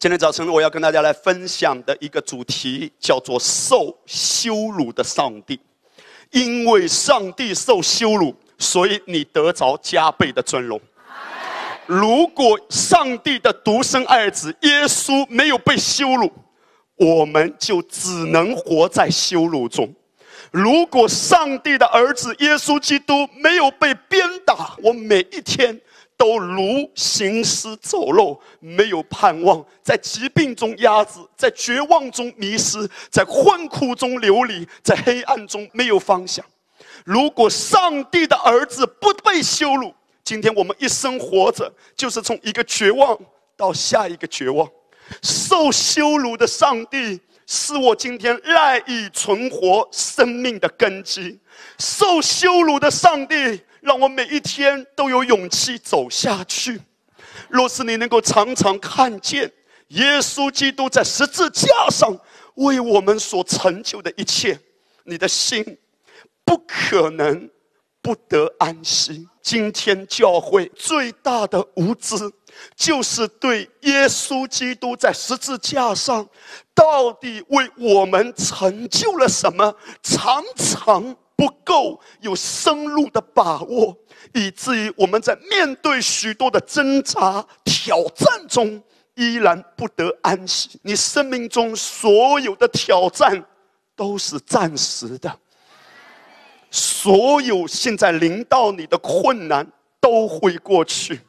今天早晨我要跟大家来分享的一个主题叫做“受羞辱的上帝”，因为上帝受羞辱，所以你得着加倍的尊荣。如果上帝的独生爱子耶稣没有被羞辱，我们就只能活在羞辱中；如果上帝的儿子耶稣基督没有被鞭打，我每一天。都如行尸走肉，没有盼望，在疾病中压制，在绝望中迷失，在困苦中流离，在黑暗中没有方向。如果上帝的儿子不被羞辱，今天我们一生活着，就是从一个绝望到下一个绝望。受羞辱的上帝，是我今天赖以存活生命的根基。受羞辱的上帝。让我每一天都有勇气走下去。若是你能够常常看见耶稣基督在十字架上为我们所成就的一切，你的心不可能不得安息。今天教会最大的无知，就是对耶稣基督在十字架上到底为我们成就了什么，常常。不够有深入的把握，以至于我们在面对许多的挣扎、挑战中，依然不得安息。你生命中所有的挑战都是暂时的，所有现在临到你的困难都会过去，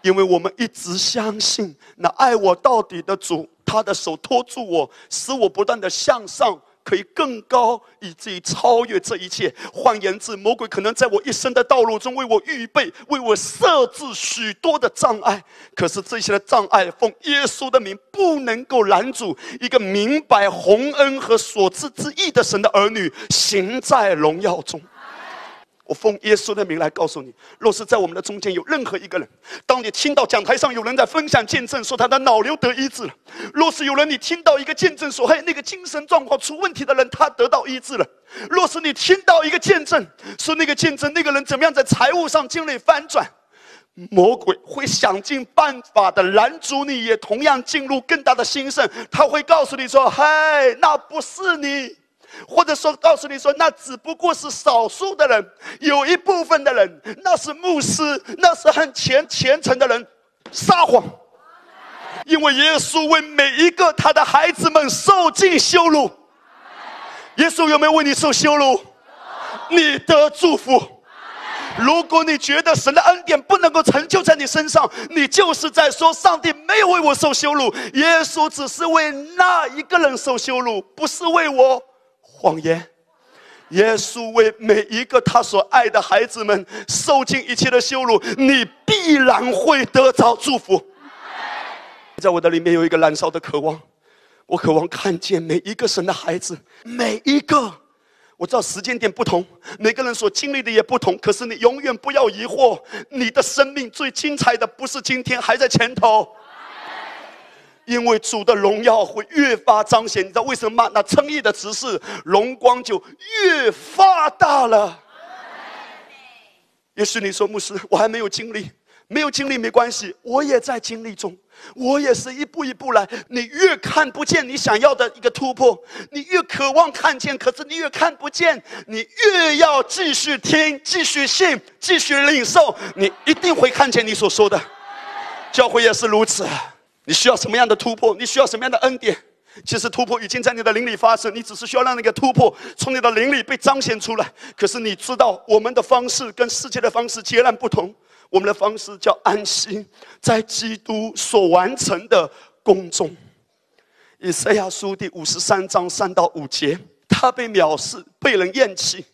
因为我们一直相信那爱我到底的主，他的手托住我，使我不断的向上。可以更高，以至于超越这一切。换言之，魔鬼可能在我一生的道路中为我预备、为我设置许多的障碍。可是这些的障碍，奉耶稣的名，不能够拦阻一个明白洪恩和所赐之意的神的儿女行在荣耀中。我奉耶稣的名来告诉你：若是在我们的中间有任何一个人，当你听到讲台上有人在分享见证，说他的脑瘤得医治了；若是有人你听到一个见证说，嘿，那个精神状况出问题的人他得到医治了；若是你听到一个见证说那个见证那个人怎么样在财务上经历翻转，魔鬼会想尽办法的拦阻你，也同样进入更大的兴盛。他会告诉你说，嘿，那不是你。或者说，告诉你说，那只不过是少数的人，有一部分的人，那是牧师，那是很虔虔诚的人，撒谎。因为耶稣为每一个他的孩子们受尽羞辱。耶稣有没有为你受羞辱？你的祝福。如果你觉得神的恩典不能够成就在你身上，你就是在说上帝没有为我受羞辱，耶稣只是为那一个人受羞辱，不是为我。谎言，耶稣为每一个他所爱的孩子们受尽一切的羞辱，你必然会得着祝福。在我的里面有一个燃烧的渴望，我渴望看见每一个神的孩子，每一个。我知道时间点不同，每个人所经历的也不同，可是你永远不要疑惑，你的生命最精彩的不是今天，还在前头。因为主的荣耀会越发彰显，你知道为什么吗？那称义的执事荣光就越发大了。也许你说牧师，我还没有经历，没有经历没关系，我也在经历中，我也是一步一步来。你越看不见你想要的一个突破，你越渴望看见，可是你越看不见，你越要继续听，继续信，继续领受，你一定会看见你所说的。教会也是如此。你需要什么样的突破？你需要什么样的恩典？其实突破已经在你的灵里发生，你只是需要让那个突破从你的灵里被彰显出来。可是你知道，我们的方式跟世界的方式截然不同。我们的方式叫安息，在基督所完成的宫中。以赛亚书第五十三章三到五节，他被藐视，被人厌弃，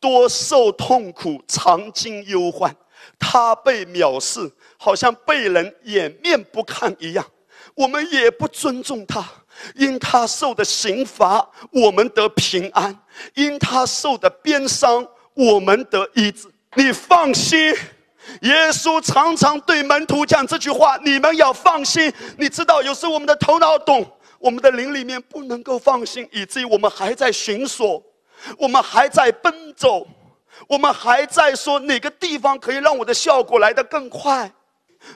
多受痛苦，常经忧患。他被藐视。好像被人掩面不看一样，我们也不尊重他。因他受的刑罚，我们得平安；因他受的鞭伤，我们得医治。你放心，耶稣常常对门徒讲这句话：你们要放心。你知道，有时我们的头脑懂，我们的灵里面不能够放心，以至于我们还在寻索，我们还在奔走，我们还在说哪个地方可以让我的效果来得更快。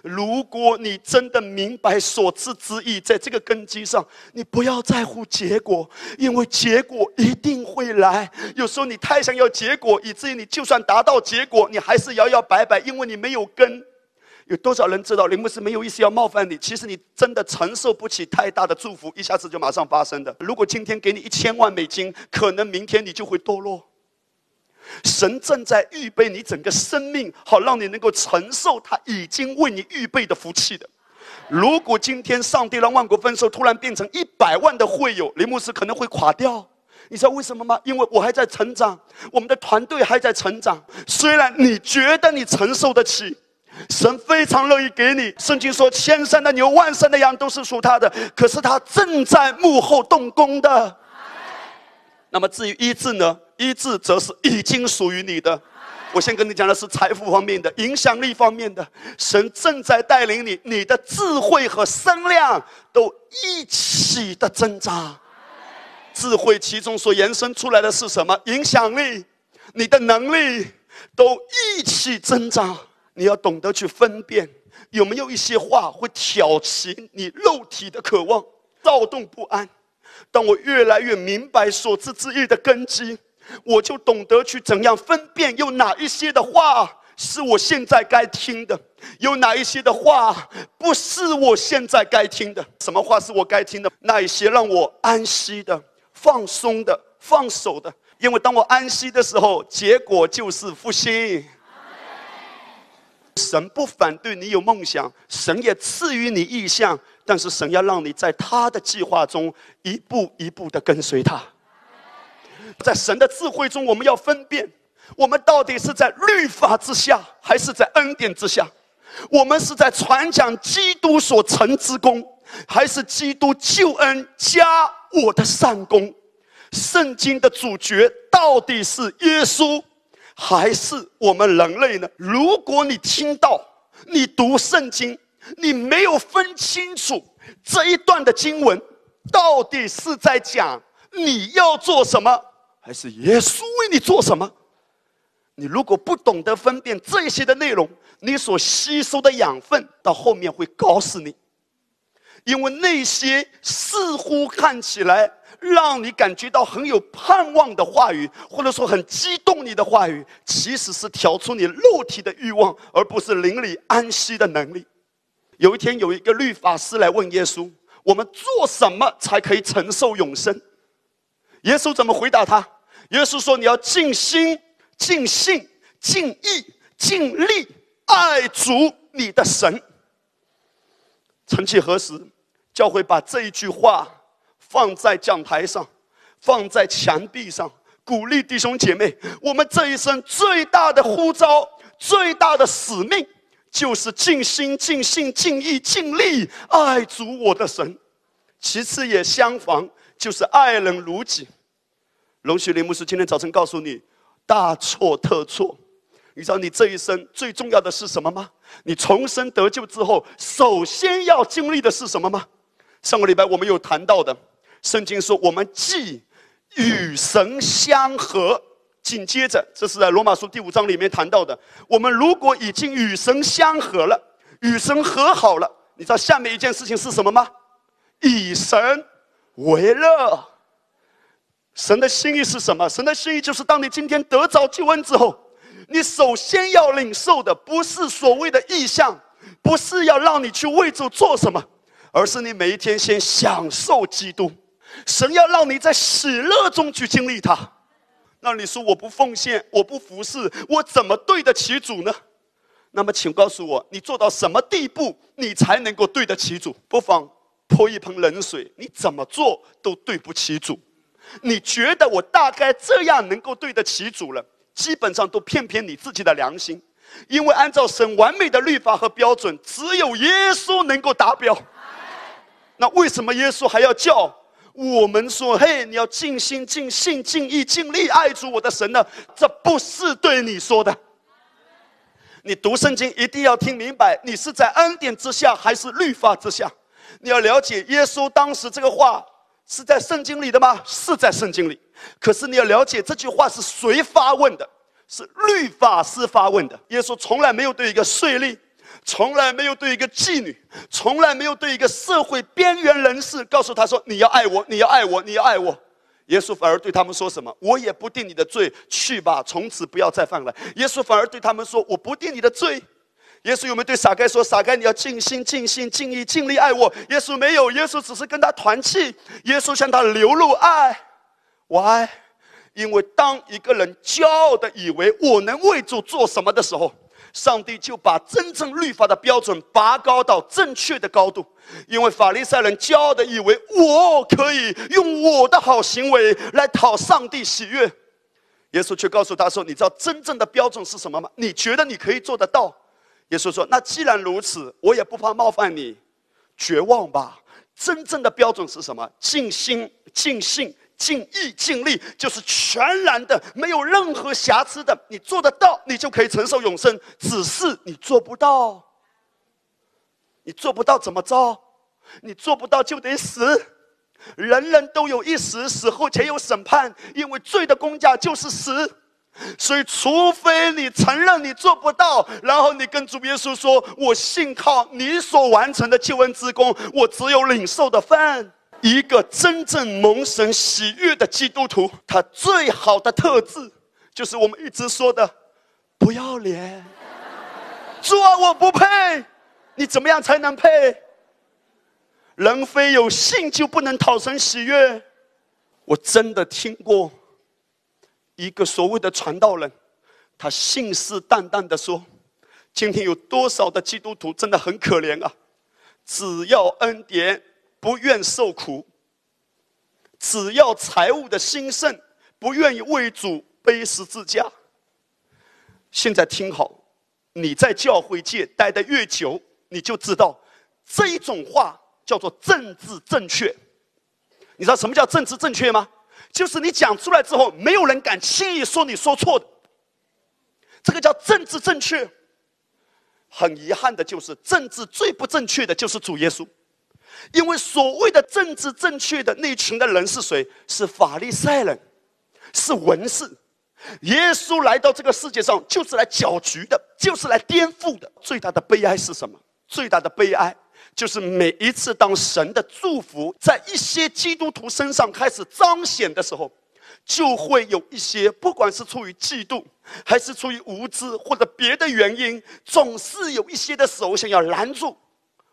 如果你真的明白所赐之意，在这个根基上，你不要在乎结果，因为结果一定会来。有时候你太想要结果，以至于你就算达到结果，你还是摇摇摆摆，因为你没有根。有多少人知道林牧师没有意思要冒犯你？其实你真的承受不起太大的祝福，一下子就马上发生的。如果今天给你一千万美金，可能明天你就会堕落。神正在预备你整个生命，好让你能够承受他已经为你预备的福气的。如果今天上帝让万国丰收突然变成一百万的会友，林牧师可能会垮掉。你知道为什么吗？因为我还在成长，我们的团队还在成长。虽然你觉得你承受得起，神非常乐意给你。圣经说：“千山的牛，万山的羊，都是属他的。”可是他正在幕后动工的。那么至于医治呢？医治则是已经属于你的。我先跟你讲的是财富方面的、影响力方面的。神正在带领你，你的智慧和声量都一起的增长。智慧其中所延伸出来的是什么？影响力，你的能力都一起增长。你要懂得去分辨，有没有一些话会挑起你肉体的渴望，躁动不安。当我越来越明白所知之意的根基，我就懂得去怎样分辨，有哪一些的话是我现在该听的，有哪一些的话不是我现在该听的。什么话是我该听的？那一些让我安息的、放松的、放手的。因为当我安息的时候，结果就是复兴。神不反对你有梦想，神也赐予你意向。但是神要让你在他的计划中一步一步的跟随他，在神的智慧中，我们要分辨，我们到底是在律法之下，还是在恩典之下？我们是在传讲基督所成之功，还是基督救恩加我的善功？圣经的主角到底是耶稣，还是我们人类呢？如果你听到，你读圣经。你没有分清楚这一段的经文到底是在讲你要做什么，还是耶稣为你做什么？你如果不懂得分辨这些的内容，你所吸收的养分到后面会搞死你，因为那些似乎看起来让你感觉到很有盼望的话语，或者说很激动你的话语，其实是挑出你肉体的欲望，而不是灵里安息的能力。有一天，有一个律法师来问耶稣：“我们做什么才可以承受永生？”耶稣怎么回答他？耶稣说：“你要尽心、尽性、尽意、尽力爱主你的神。”曾几何时，教会把这一句话放在讲台上，放在墙壁上，鼓励弟兄姐妹：我们这一生最大的呼召、最大的使命。就是尽心、尽性、尽意、尽力爱主我的神，其次也相仿，就是爱人如己。龙雪林牧师今天早晨告诉你，大错特错。你知道你这一生最重要的是什么吗？你重生得救之后，首先要经历的是什么吗？上个礼拜我们有谈到的，圣经说我们既与神相合。紧接着，这是在罗马书第五章里面谈到的。我们如果已经与神相合了，与神和好了，你知道下面一件事情是什么吗？以神为乐。神的心意是什么？神的心意就是，当你今天得着救恩之后，你首先要领受的不是所谓的意象，不是要让你去为主做什么，而是你每一天先享受基督。神要让你在喜乐中去经历他。那你说我不奉献，我不服侍，我怎么对得起主呢？那么，请告诉我，你做到什么地步，你才能够对得起主？不妨泼一盆冷水，你怎么做都对不起主。你觉得我大概这样能够对得起主了？基本上都骗骗你自己的良心，因为按照神完美的律法和标准，只有耶稣能够达标。那为什么耶稣还要叫？我们说：“嘿，你要尽心、尽性、尽意、尽力爱主我的神呢？”这不是对你说的。你读圣经一定要听明白，你是在恩典之下还是律法之下？你要了解耶稣当时这个话是在圣经里的吗？是在圣经里。可是你要了解这句话是谁发问的？是律法师发问的。耶稣从来没有对一个税吏、从来没有对一个妓女，从来没有对一个社会边缘人士告诉他说：“你要爱我，你要爱我，你要爱我。”耶稣反而对他们说什么：“我也不定你的罪，去吧，从此不要再犯了。”耶稣反而对他们说：“我不定你的罪。”耶稣有没有对撒该说：“撒该，你要尽心、尽心、尽意、尽力爱我？”耶稣没有，耶稣只是跟他团契。耶稣向他流露爱，Why？因为当一个人骄傲的以为我能为主做什么的时候，上帝就把真正律法的标准拔高到正确的高度。因为法利赛人骄傲的以为我可以用我的好行为来讨上帝喜悦，耶稣却告诉他说：“你知道真正的标准是什么吗？你觉得你可以做得到？”耶稣说：“那既然如此，我也不怕冒犯你，绝望吧。真正的标准是什么？尽心、尽性、尽意、尽力，就是全然的，没有任何瑕疵的。你做得到，你就可以承受永生。只是你做不到，你做不到怎么着？你做不到就得死。人人都有一死，死后且有审判，因为罪的公价就是死。”所以，除非你承认你做不到，然后你跟主耶稣说：“我信靠你所完成的救恩之功，我只有领受的份。”一个真正蒙神喜悦的基督徒，他最好的特质就是我们一直说的“不要脸”。主啊，我不配，你怎么样才能配？人非有信就不能讨神喜悦。我真的听过。一个所谓的传道人，他信誓旦旦的说：“今天有多少的基督徒真的很可怜啊！只要恩典，不愿受苦；只要财务的兴盛，不愿意为主背十字架。”现在听好，你在教会界待得越久，你就知道这一种话叫做政治正确。你知道什么叫政治正确吗？就是你讲出来之后，没有人敢轻易说你说错的。这个叫政治正确。很遗憾的就是，政治最不正确的就是主耶稣，因为所谓的政治正确的那群的人是谁？是法利赛人，是文士。耶稣来到这个世界上，就是来搅局的，就是来颠覆的。最大的悲哀是什么？最大的悲哀。就是每一次当神的祝福在一些基督徒身上开始彰显的时候，就会有一些，不管是出于嫉妒，还是出于无知或者别的原因，总是有一些的手想要拦住。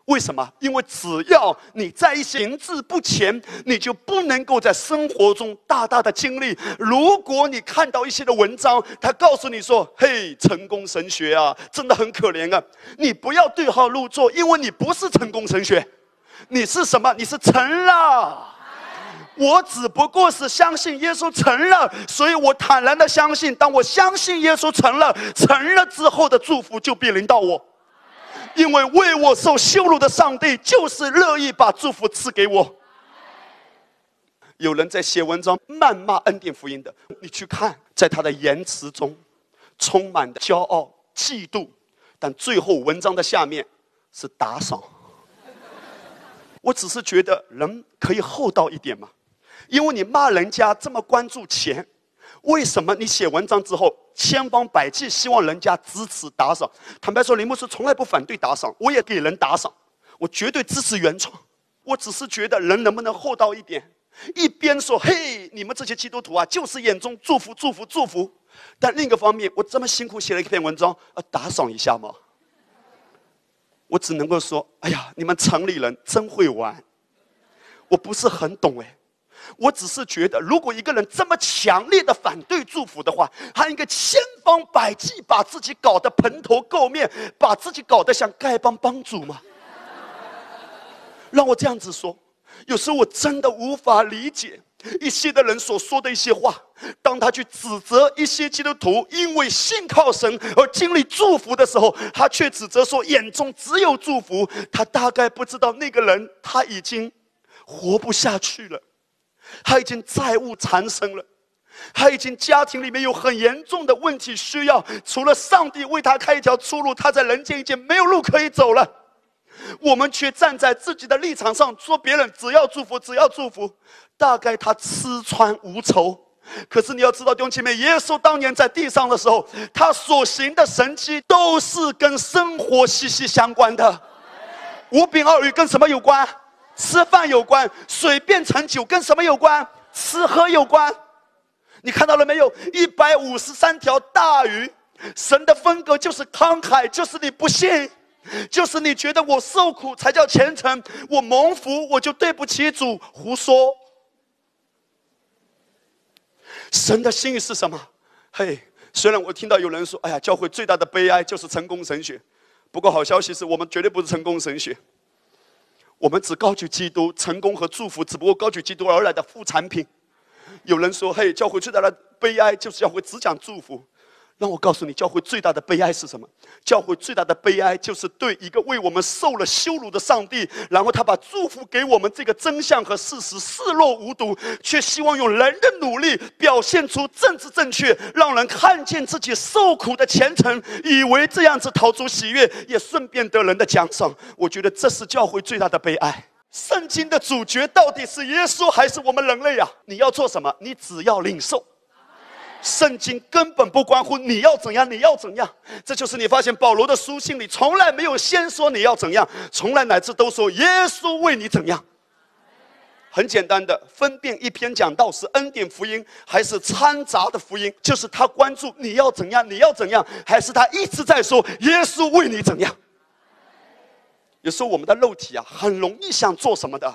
为什么？因为只要你在一些停滞不前，你就不能够在生活中大大的经历。如果你看到一些的文章，他告诉你说：“嘿，成功神学啊，真的很可怜啊！”你不要对号入座，因为你不是成功神学，你是什么？你是成了。我只不过是相信耶稣成了，所以我坦然的相信。当我相信耶稣成了，成了之后的祝福就必临到我。因为为我受羞辱的上帝，就是乐意把祝福赐给我。有人在写文章谩骂恩典福音的，你去看，在他的言辞中，充满的骄傲、嫉妒，但最后文章的下面是打赏。我只是觉得人可以厚道一点嘛，因为你骂人家这么关注钱。为什么你写文章之后千方百计希望人家支持打赏？坦白说，林牧师从来不反对打赏，我也给人打赏，我绝对支持原创。我只是觉得人能不能厚道一点？一边说嘿，你们这些基督徒啊，就是眼中祝福祝福祝福，但另一个方面，我这么辛苦写了一篇文章，啊，打赏一下吗？我只能够说，哎呀，你们城里人真会玩，我不是很懂哎。我只是觉得，如果一个人这么强烈的反对祝福的话，他应该千方百计把自己搞得蓬头垢面，把自己搞得像丐帮帮主吗？让我这样子说，有时候我真的无法理解一些的人所说的一些话。当他去指责一些基督徒因为信靠神而经历祝福的时候，他却指责说眼中只有祝福。他大概不知道那个人他已经活不下去了。他已经债务缠身了，他已经家庭里面有很严重的问题需要，除了上帝为他开一条出路，他在人间已经没有路可以走了。我们却站在自己的立场上说别人只要祝福，只要祝福。大概他吃穿无愁，可是你要知道，弟兄姐妹，耶稣当年在地上的时候，他所行的神迹都是跟生活息息相关的。五饼二鱼跟什么有关？吃饭有关。水变成酒跟什么有关？吃喝有关。你看到了没有？一百五十三条大鱼，神的风格就是慷慨，就是你不信，就是你觉得我受苦才叫虔诚，我蒙福我就对不起主，胡说。神的心意是什么？嘿，虽然我听到有人说：“哎呀，教会最大的悲哀就是成功神学。”不过好消息是我们绝对不是成功神学，我们只高举基督，成功和祝福只不过高举基督而来的副产品。有人说：“嘿，教会最大的悲哀就是教会只讲祝福。”让我告诉你，教会最大的悲哀是什么？教会最大的悲哀就是对一个为我们受了羞辱的上帝，然后他把祝福给我们这个真相和事实视若无睹，却希望用人的努力表现出政治正确，让人看见自己受苦的虔诚，以为这样子逃出喜悦，也顺便得人的奖赏。我觉得这是教会最大的悲哀。圣经的主角到底是耶稣还是我们人类啊？你要做什么？你只要领受。圣经根本不关乎你要怎样，你要怎样。这就是你发现保罗的书信里从来没有先说你要怎样，从来乃至都说耶稣为你怎样。很简单的分辨一篇讲道是恩典福音还是掺杂的福音，就是他关注你要怎样，你要怎样，还是他一直在说耶稣为你怎样。有时候我们的肉体啊，很容易想做什么的，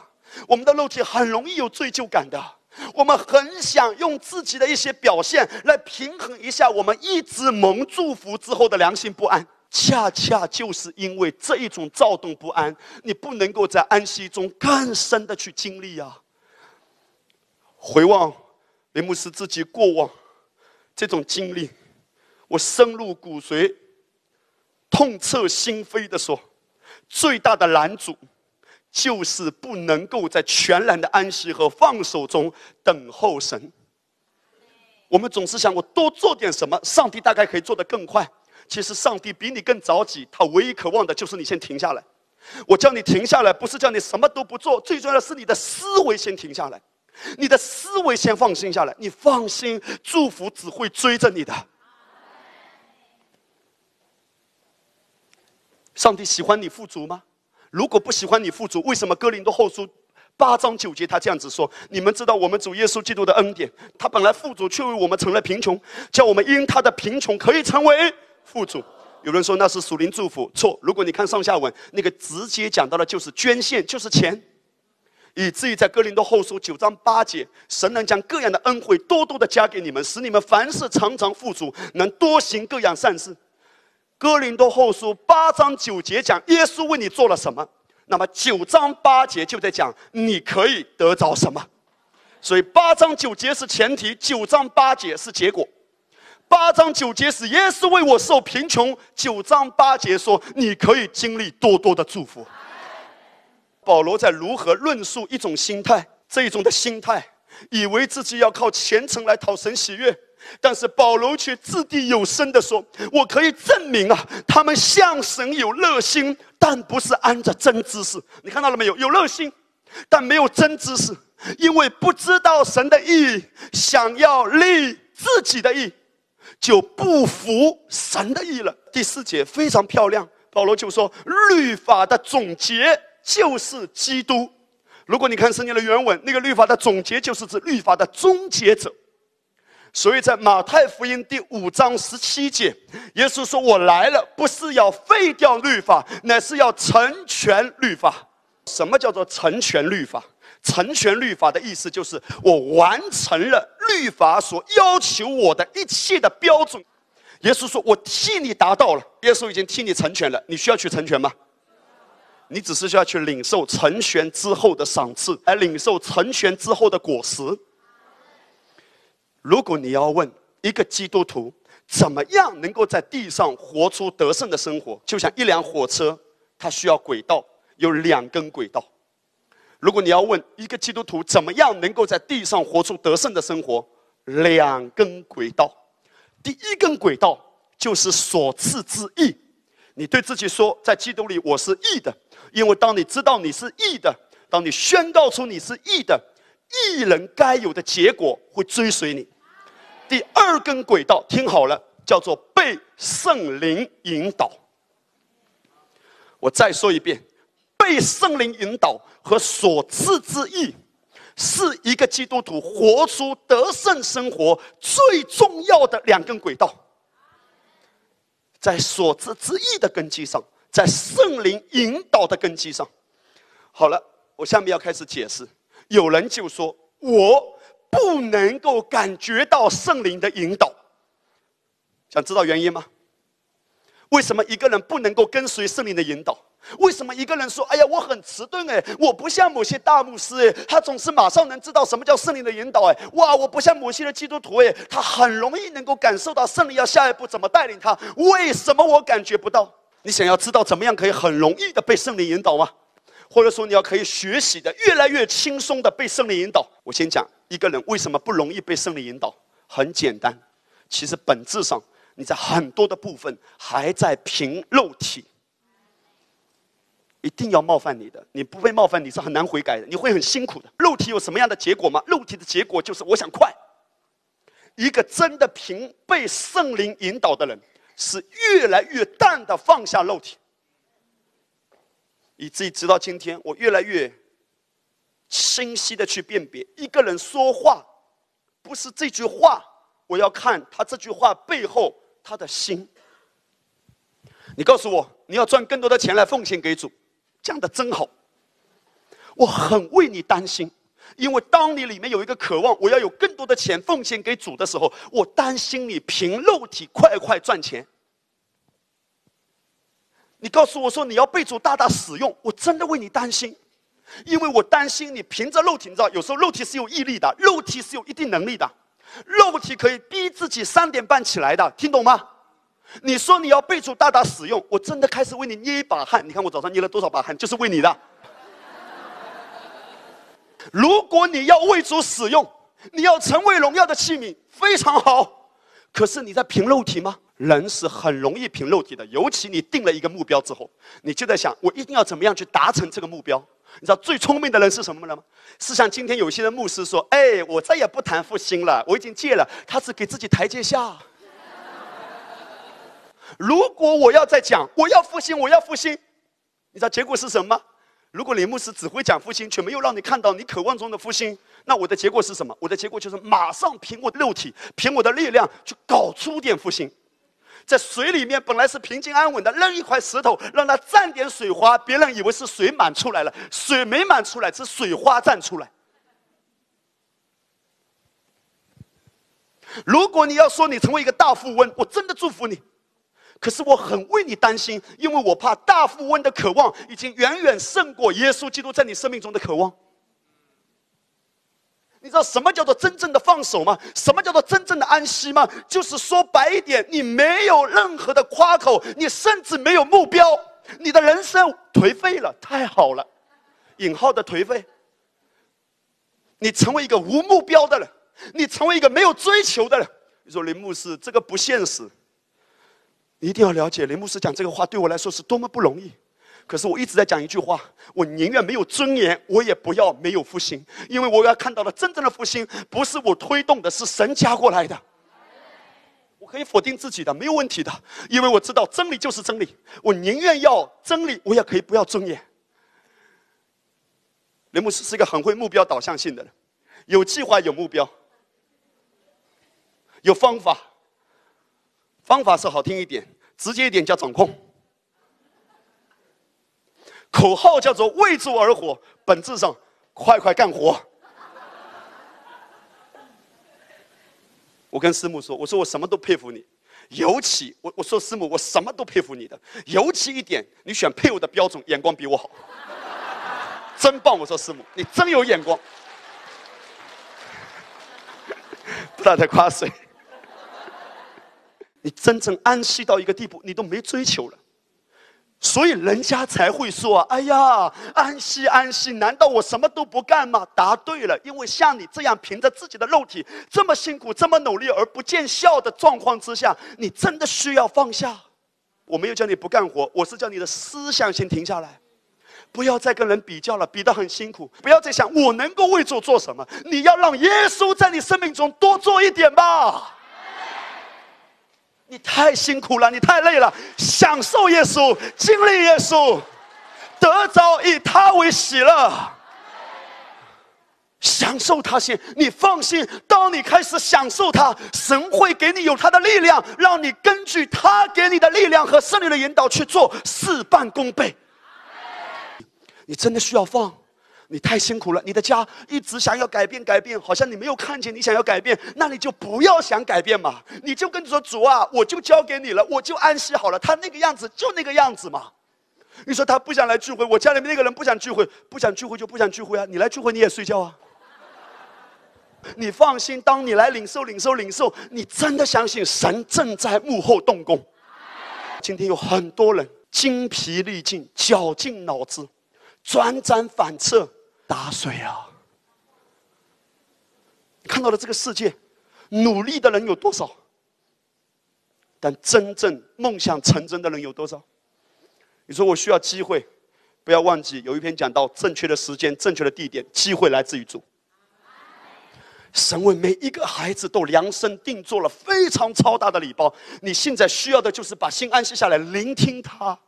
我们的肉体很容易有罪疚感的。我们很想用自己的一些表现来平衡一下我们一直蒙祝福之后的良心不安，恰恰就是因为这一种躁动不安，你不能够在安息中更深的去经历啊。回望雷姆斯自己过往这种经历，我深入骨髓、痛彻心扉的说，最大的拦阻。就是不能够在全然的安息和放手中等候神。我们总是想，我多做点什么，上帝大概可以做得更快。其实上帝比你更着急，他唯一渴望的就是你先停下来。我叫你停下来，不是叫你什么都不做，最重要的是你的思维先停下来，你的思维先放心下来。你放心，祝福只会追着你的。上帝喜欢你富足吗？如果不喜欢你富足，为什么哥林多后书八章九节他这样子说？你们知道我们主耶稣基督的恩典，他本来富足，却为我们成了贫穷，叫我们因他的贫穷可以成为富足。有人说那是属灵祝福，错。如果你看上下文，那个直接讲到的就是捐献，就是钱，以至于在哥林多后书九章八节，神能将各样的恩惠多多的加给你们，使你们凡事常常富足，能多行各样善事。哥林多后书八章九节讲耶稣为你做了什么，那么九章八节就在讲你可以得着什么，所以八章九节是前提，九章八节是结果。八章九节是耶稣为我受贫穷，九章八节说你可以经历多多的祝福。保罗在如何论述一种心态，这种的心态，以为自己要靠虔诚来讨神喜悦。但是保罗却掷地有声地说：“我可以证明啊，他们向神有热心，但不是按着真知识。你看到了没有？有热心，但没有真知识，因为不知道神的意，想要立自己的意，就不服神的意了。”第四节非常漂亮，保罗就说：“律法的总结就是基督。如果你看圣经的原文，那个律法的总结就是指律法的终结者。”所以在马太福音第五章十七节，耶稣说：“我来了，不是要废掉律法，乃是要成全律法。”什么叫做成全律法？成全律法的意思就是我完成了律法所要求我的一切的标准。耶稣说：“我替你达到了。”耶稣已经替你成全了，你需要去成全吗？你只是需要去领受成全之后的赏赐，来领受成全之后的果实。如果你要问一个基督徒怎么样能够在地上活出得胜的生活，就像一辆火车，它需要轨道，有两根轨道。如果你要问一个基督徒怎么样能够在地上活出得胜的生活，两根轨道。第一根轨道就是所赐之义，你对自己说，在基督里我是义的，因为当你知道你是义的，当你宣告出你是义的。义人该有的结果会追随你。第二根轨道，听好了，叫做被圣灵引导。我再说一遍，被圣灵引导和所赐之意，是一个基督徒活出得胜生活最重要的两根轨道。在所赐之意的根基上，在圣灵引导的根基上。好了，我下面要开始解释。有人就说我不能够感觉到圣灵的引导，想知道原因吗？为什么一个人不能够跟随圣灵的引导？为什么一个人说：“哎呀，我很迟钝哎，我不像某些大牧师哎，他总是马上能知道什么叫圣灵的引导哎，哇，我不像某些的基督徒哎，他很容易能够感受到圣灵要下一步怎么带领他。为什么我感觉不到？你想要知道怎么样可以很容易的被圣灵引导吗？或者说你要可以学习的越来越轻松的被圣灵引导？我先讲一个人为什么不容易被圣灵引导，很简单，其实本质上你在很多的部分还在凭肉体。一定要冒犯你的，你不被冒犯，你是很难悔改的，你会很辛苦的。肉体有什么样的结果吗？肉体的结果就是我想快。一个真的凭被圣灵引导的人，是越来越淡的放下肉体，以至于直到今天，我越来越清晰的去辨别一个人说话，不是这句话，我要看他这句话背后他的心。你告诉我，你要赚更多的钱来奉献给主。讲的真好，我很为你担心，因为当你里面有一个渴望，我要有更多的钱奉献给主的时候，我担心你凭肉体快快赚钱。你告诉我说你要被主大大使用，我真的为你担心，因为我担心你凭着肉体，你知道，有时候肉体是有毅力的，肉体是有一定能力的，肉体可以逼自己三点半起来的，听懂吗？你说你要备注大大使用，我真的开始为你捏一把汗。你看我早上捏了多少把汗，就是为你的。如果你要为主使用，你要成为荣耀的器皿，非常好。可是你在凭肉体吗？人是很容易凭肉体的，尤其你定了一个目标之后，你就在想，我一定要怎么样去达成这个目标？你知道最聪明的人是什么人吗？是像今天有些的牧师说：“哎，我再也不谈复兴了，我已经戒了。”他是给自己台阶下。如果我要再讲，我要复兴，我要复兴，你知道结果是什么？如果李牧师只会讲复兴，却没有让你看到你渴望中的复兴，那我的结果是什么？我的结果就是马上凭我的肉体，凭我的力量去搞出点复兴。在水里面本来是平静安稳的，扔一块石头让它沾点水花，别人以为是水满出来了，水没满出来，是水花站出来。如果你要说你成为一个大富翁，我真的祝福你。可是我很为你担心，因为我怕大富翁的渴望已经远远胜过耶稣基督在你生命中的渴望。你知道什么叫做真正的放手吗？什么叫做真正的安息吗？就是说白一点，你没有任何的夸口，你甚至没有目标，你的人生颓废了，太好了，引号的颓废。你成为一个无目标的人，你成为一个没有追求的人。你说林牧师，这个不现实。你一定要了解林牧师讲这个话对我来说是多么不容易，可是我一直在讲一句话：我宁愿没有尊严，我也不要没有复兴，因为我要看到的真正的复兴不是我推动的，是神加过来的。我可以否定自己的，没有问题的，因为我知道真理就是真理。我宁愿要真理，我也可以不要尊严。林牧师是一个很会目标导向性的人，有计划、有目标、有方法。方法是好听一点，直接一点叫掌控。口号叫做为主而活，本质上快快干活。我跟师母说，我说我什么都佩服你，尤其我我说师母，我什么都佩服你的，尤其一点，你选配偶的标准眼光比我好，真棒！我说师母，你真有眼光，不要再夸谁。你真正安息到一个地步，你都没追求了，所以人家才会说：“哎呀，安息安息，难道我什么都不干吗？”答对了，因为像你这样凭着自己的肉体这么辛苦、这么努力而不见效的状况之下，你真的需要放下。我没有叫你不干活，我是叫你的思想先停下来，不要再跟人比较了，比得很辛苦。不要再想我能够为主做什么，你要让耶稣在你生命中多做一点吧。你太辛苦了，你太累了，享受耶稣，经历耶稣，得着以他为喜乐。享受他先，你放心。当你开始享受他，神会给你有他的力量，让你根据他给你的力量和圣灵的引导去做，事半功倍。你真的需要放，你太辛苦了。你的家一直想要改变，改变，好像你没有看见你想要改变，那你就不要想改变嘛。你就跟说主啊，我就交给你了，我就安息好了。他那个样子就那个样子嘛。你说他不想来聚会，我家里面那个人不想聚会，不想聚会就不想聚会啊。你来聚会你也睡觉啊。你放心，当你来领受、领受、领受，你真的相信神正在幕后动工。今天有很多人精疲力尽、绞尽脑汁、转转反侧、打水啊！看到了这个世界，努力的人有多少？但真正梦想成真的人有多少？你说我需要机会，不要忘记有一篇讲到正确的时间、正确的地点，机会来自于主。神为每一个孩子都量身定做了非常超大的礼包。你现在需要的就是把心安息下来，聆听他。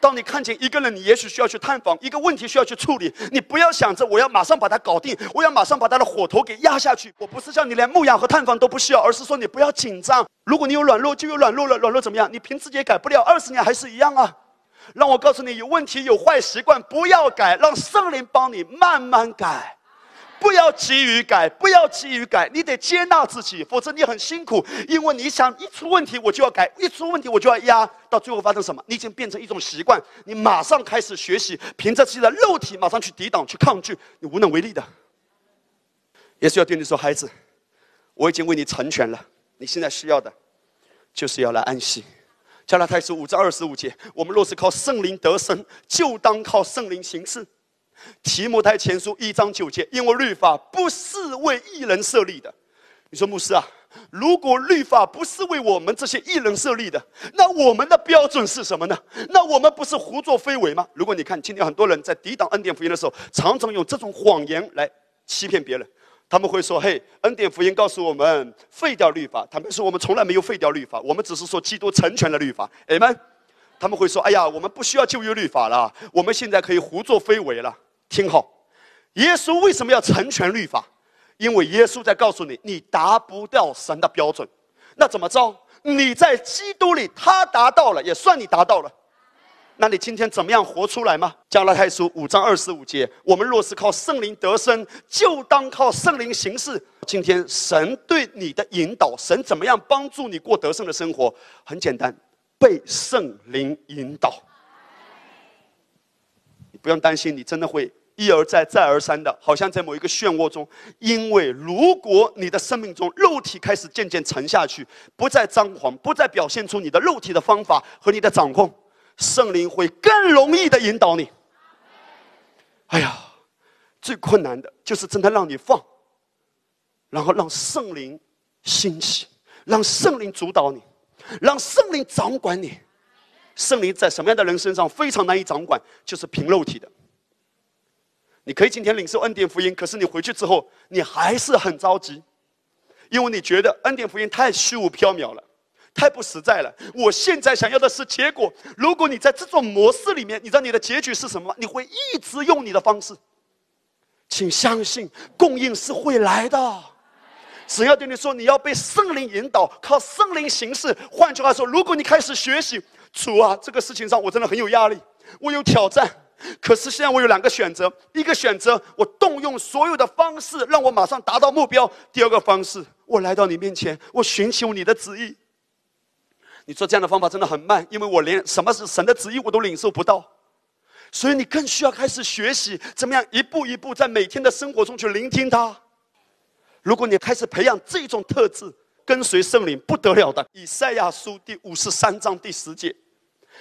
当你看见一个人，你也许需要去探访一个问题，需要去处理，你不要想着我要马上把它搞定，我要马上把他的火头给压下去。我不是叫你连牧养和探访都不需要，而是说你不要紧张。如果你有软弱，就有软弱了。软弱怎么样？你凭自己也改不了，二十年还是一样啊。让我告诉你，有问题、有坏习惯，不要改，让圣灵帮你慢慢改。不要急于改，不要急于改，你得接纳自己，否则你很辛苦。因为你想一出问题我就要改，一出问题我就要压，到最后发生什么？你已经变成一种习惯，你马上开始学习，凭着自己的肉体马上去抵挡、去抗拒，你无能为力的。也是要对你说，孩子，我已经为你成全了，你现在需要的，就是要来安息。加拉太书五章二十五节，我们若是靠圣灵得生，就当靠圣灵行事。提摩太前书一章九节，因为律法不是为艺人设立的。你说牧师啊，如果律法不是为我们这些艺人设立的，那我们的标准是什么呢？那我们不是胡作非为吗？如果你看今天很多人在抵挡恩典福音的时候，常常用这种谎言来欺骗别人。他们会说：“嘿，恩典福音告诉我们废掉律法。”他们说：“我们从来没有废掉律法，我们只是说基督成全了律法。”哎们，他们会说：“哎呀，我们不需要旧约律法了，我们现在可以胡作非为了。”听好，耶稣为什么要成全律法？因为耶稣在告诉你，你达不到神的标准，那怎么着？你在基督里，他达到了，也算你达到了。那你今天怎么样活出来吗？加拉太书五章二十五节，我们若是靠圣灵得生，就当靠圣灵行事。今天神对你的引导，神怎么样帮助你过得胜的生活？很简单，被圣灵引导。不用担心，你真的会。一而再，再而三的，好像在某一个漩涡中。因为如果你的生命中肉体开始渐渐沉下去，不再张狂，不再表现出你的肉体的方法和你的掌控，圣灵会更容易的引导你。哎呀，最困难的就是真的让你放，然后让圣灵兴起，让圣灵主导你，让圣灵掌管你。圣灵在什么样的人身上非常难以掌管？就是凭肉体的。你可以今天领受恩典福音，可是你回去之后，你还是很着急，因为你觉得恩典福音太虚无缥缈了，太不实在了。我现在想要的是结果。如果你在这种模式里面，你知道你的结局是什么吗？你会一直用你的方式。请相信，供应是会来的。只要对你说，你要被圣灵引导，靠圣灵行事。换句话说，如果你开始学习，主啊，这个事情上我真的很有压力，我有挑战。可是现在我有两个选择：一个选择我动用所有的方式让我马上达到目标；第二个方式，我来到你面前，我寻求你的旨意。你说这样的方法真的很慢，因为我连什么是神的旨意我都领受不到，所以你更需要开始学习怎么样一步一步在每天的生活中去聆听他。如果你开始培养这种特质，跟随圣灵不得了的。以赛亚书第五十三章第十节。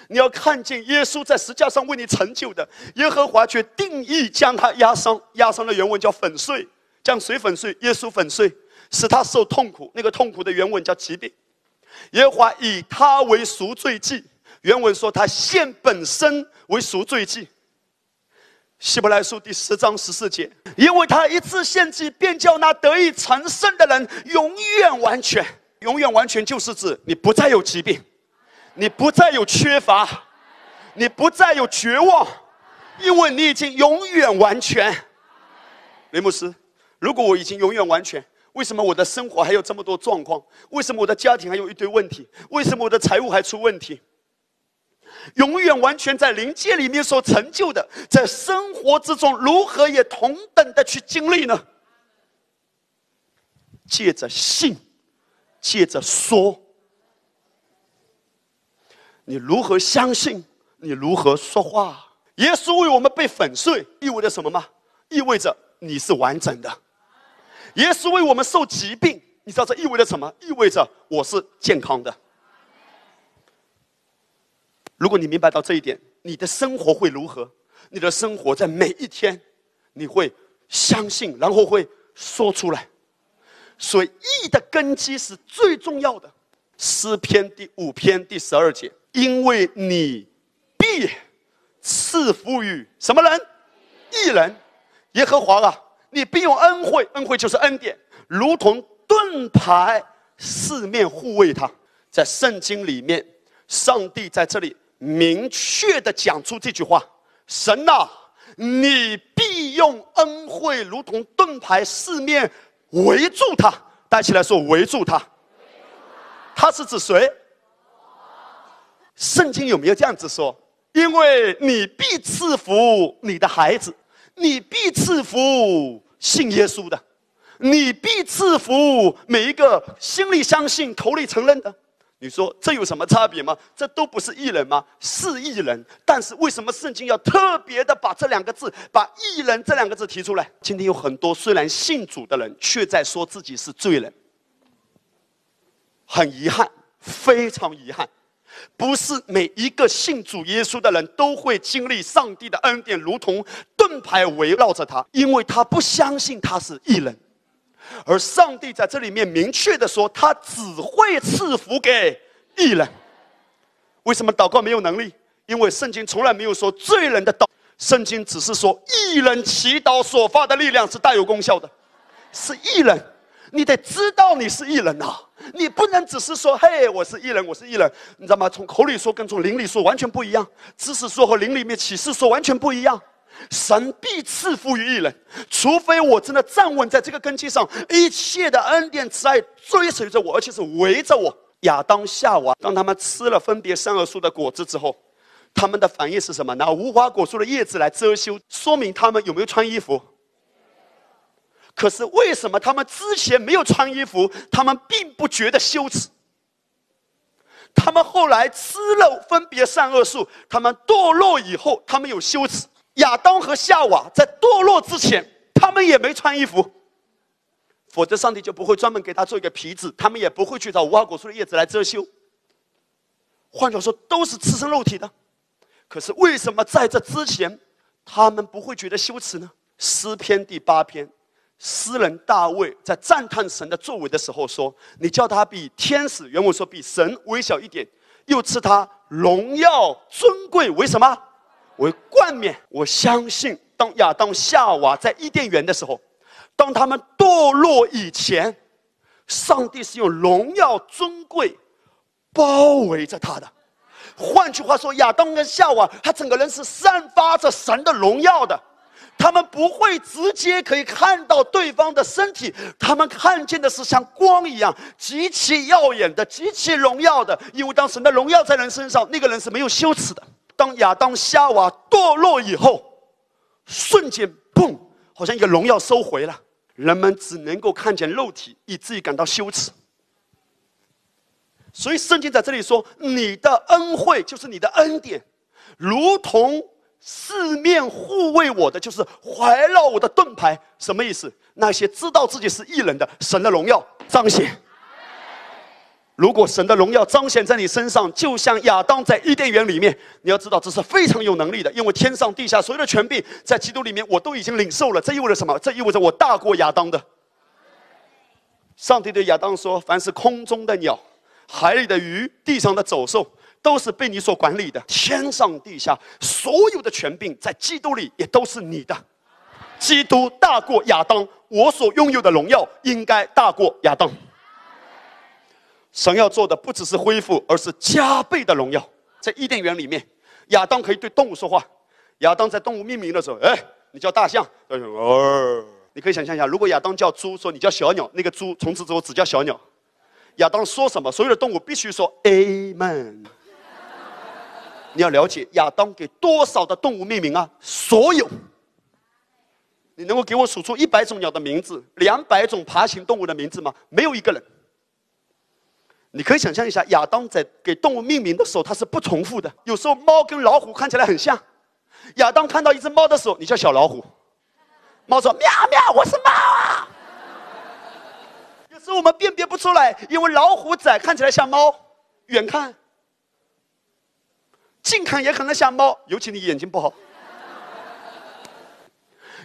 你要看见耶稣在石架上为你成就的，耶和华却定义将他压伤，压伤的原文叫粉碎，将谁粉碎？耶稣粉碎，使他受痛苦。那个痛苦的原文叫疾病。耶和华以他为赎罪祭，原文说他献本身为赎罪祭。希伯来书第十章十四节，因为他一次献祭，便叫那得以成圣的人永远完全。永远完全就是指你不再有疾病，你不再有缺乏，你不再有绝望，因为你已经永远完全。雷姆斯，如果我已经永远完全，为什么我的生活还有这么多状况？为什么我的家庭还有一堆问题？为什么我的财务还出问题？永远完全在灵界里面所成就的，在生活之中如何也同等的去经历呢？借着信，借着说，你如何相信？你如何说话？耶稣为我们被粉碎，意味着什么吗？意味着你是完整的。耶稣为我们受疾病，你知道这意味着什么？意味着我是健康的。如果你明白到这一点，你的生活会如何？你的生活在每一天，你会相信，然后会说出来。所以义的根基是最重要的。诗篇第五篇第十二节，因为你必赐福于什么人？义人。耶和华啊，你必用恩惠，恩惠就是恩典，如同盾牌四面护卫他。在圣经里面，上帝在这里明确的讲出这句话：神呐，你必用恩惠，如同盾牌四面。围住他，带起来说围住他。他是指谁？圣经有没有这样子说？因为你必赐福你的孩子，你必赐福信耶稣的，你必赐福每一个心里相信、口里承认的。你说这有什么差别吗？这都不是艺人吗？是艺人，但是为什么圣经要特别的把这两个字，把艺人这两个字提出来？今天有很多虽然信主的人，却在说自己是罪人。很遗憾，非常遗憾，不是每一个信主耶稣的人都会经历上帝的恩典，如同盾牌围绕着他，因为他不相信他是异人。而上帝在这里面明确的说，他只会赐福给异人。为什么祷告没有能力？因为圣经从来没有说罪人的祷，圣经只是说异人祈祷所发的力量是大有功效的。是异人，你得知道你是异人呐，你不能只是说嘿，我是艺人，我是艺人，你知道吗？从口里说跟从灵里说完全不一样，知识说和灵里面启示说完全不一样。神必赐福于艺人，除非我真的站稳在这个根基上，一切的恩典慈爱追随着我，而且是围着我。亚当夏娃，当他们吃了分别善恶树的果子之后，他们的反应是什么？拿无花果树的叶子来遮羞，说明他们有没有穿衣服？可是为什么他们之前没有穿衣服，他们并不觉得羞耻？他们后来吃了分别善恶树，他们堕落以后，他们有羞耻。亚当和夏娃在堕落之前，他们也没穿衣服，否则上帝就不会专门给他做一个皮子，他们也不会去找无花果树的叶子来遮羞。换句话说，都是赤身肉体的。可是为什么在这之前，他们不会觉得羞耻呢？诗篇第八篇，诗人大卫在赞叹神的作为的时候说：“你叫他比天使，原文说比神微小一点，又赐他荣耀尊贵，为什么？”为冠冕，我相信，当亚当夏娃在伊甸园的时候，当他们堕落以前，上帝是用荣耀尊贵包围着他的。换句话说，亚当跟夏娃，他整个人是散发着神的荣耀的。他们不会直接可以看到对方的身体，他们看见的是像光一样极其耀眼的、极其荣耀的。因为当神的荣耀在人身上，那个人是没有羞耻的。当亚当夏娃堕落以后，瞬间砰，好像一个荣耀收回了，人们只能够看见肉体，以至于感到羞耻。所以圣经在这里说：“你的恩惠就是你的恩典，如同四面护卫我的，就是环绕我的盾牌。”什么意思？那些知道自己是异人的，神的荣耀彰显。如果神的荣耀彰显在你身上，就像亚当在伊甸园里面，你要知道这是非常有能力的，因为天上地下所有的权柄在基督里面，我都已经领受了。这意味着什么？这意味着我大过亚当的。上帝对亚当说：“凡是空中的鸟、海里的鱼、地上的走兽，都是被你所管理的。天上地下所有的权柄在基督里也都是你的。基督大过亚当，我所拥有的荣耀应该大过亚当。”神要做的不只是恢复，而是加倍的荣耀。在伊甸园里面，亚当可以对动物说话。亚当在动物命名的时候，哎，你叫大象，哦，你可以想象一下，如果亚当叫猪，说你叫小鸟，那个猪从此之后只叫小鸟。亚当说什么，所有的动物必须说 Amen。你要了解亚当给多少的动物命名啊？所有。你能够给我数出一百种鸟的名字，两百种爬行动物的名字吗？没有一个人。你可以想象一下，亚当在给动物命名的时候，他是不重复的。有时候猫跟老虎看起来很像，亚当看到一只猫的时候，你叫小老虎，猫说喵喵，我是猫啊。有时候我们辨别不出来，因为老虎仔看起来像猫，远看。近看也可能像猫，尤其你眼睛不好。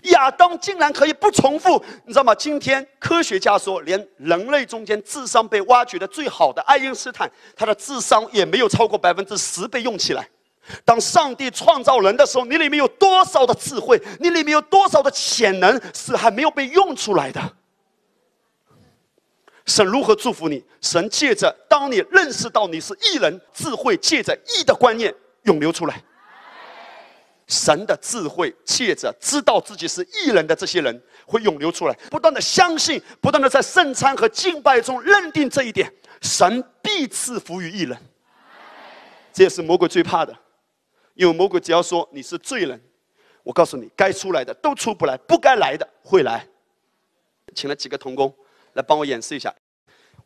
亚当竟然可以不重复，你知道吗？今天科学家说，连人类中间智商被挖掘的最好的爱因斯坦，他的智商也没有超过百分之十被用起来。当上帝创造人的时候，你里面有多少的智慧？你里面有多少的潜能是还没有被用出来的？神如何祝福你？神借着当你认识到你是异人，智慧借着异的观念。涌流出来，神的智慧借着知道自己是异人的这些人会涌流出来，不断的相信，不断的在圣餐和敬拜中认定这一点，神必赐福于异人。这也是魔鬼最怕的，因为魔鬼只要说你是罪人，我告诉你，该出来的都出不来，不该来的会来。请了几个童工来帮我演示一下，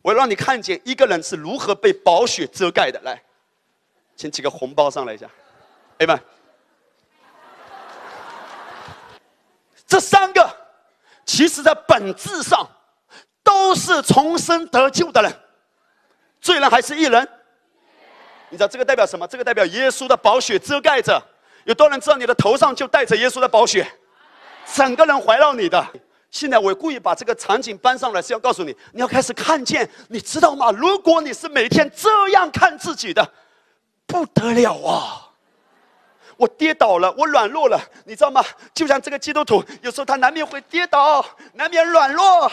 我让你看见一个人是如何被宝血遮盖的，来。请几个红包上来一下，朋友们，这三个其实在本质上都是重生得救的人，罪人还是一人？你知道这个代表什么？这个代表耶稣的宝血遮盖着。有多少人知道你的头上就带着耶稣的宝血，整个人环绕你的？现在我故意把这个场景搬上来，是要告诉你，你要开始看见，你知道吗？如果你是每天这样看自己的。不得了啊！我跌倒了，我软弱了，你知道吗？就像这个基督徒，有时候他难免会跌倒，难免软弱，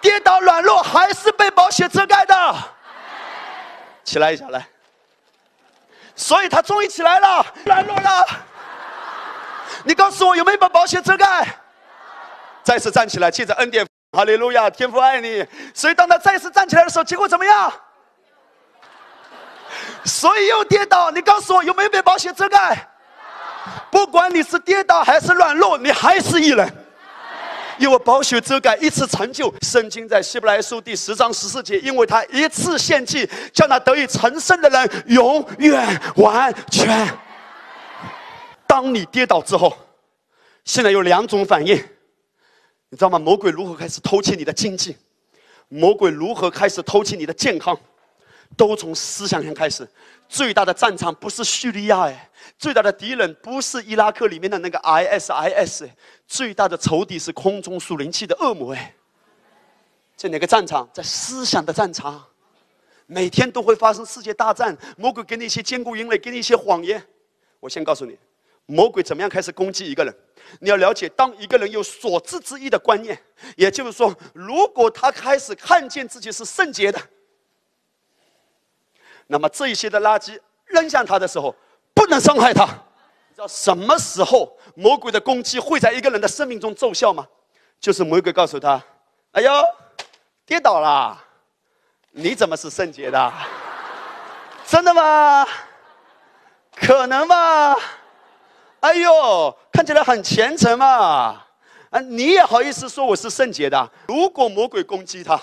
跌倒软弱还是被保险遮盖的。起来一下来，所以他终于起来了，软弱了。你告诉我有没有把保险遮盖？再次站起来，借着恩典，哈利路亚，天父爱你。所以当他再次站起来的时候，结果怎么样？所以又跌倒，你告诉我有没有被保险遮盖？不管你是跌倒还是软弱，你还是一人，因为保险遮盖一次成就。圣经在希伯来书第十章十四节，因为他一次献祭，叫那得以成圣的人永远完全。当你跌倒之后，现在有两种反应，你知道吗？魔鬼如何开始偷窃你的经济？魔鬼如何开始偷窃你的健康？都从思想上开始。最大的战场不是叙利亚哎，最大的敌人不是伊拉克里面的那个 ISIS，最大的仇敌是空中属灵气的恶魔哎。在哪个战场？在思想的战场，每天都会发生世界大战。魔鬼给你一些坚固营垒，给你一些谎言。我先告诉你，魔鬼怎么样开始攻击一个人？你要了解，当一个人有所知之一的观念，也就是说，如果他开始看见自己是圣洁的。那么这一些的垃圾扔向他的时候，不能伤害他。你知道什么时候魔鬼的攻击会在一个人的生命中奏效吗？就是魔鬼告诉他：“哎呦，跌倒了，你怎么是圣洁的？真的吗？可能吗？哎呦，看起来很虔诚嘛！啊，你也好意思说我是圣洁的？如果魔鬼攻击他，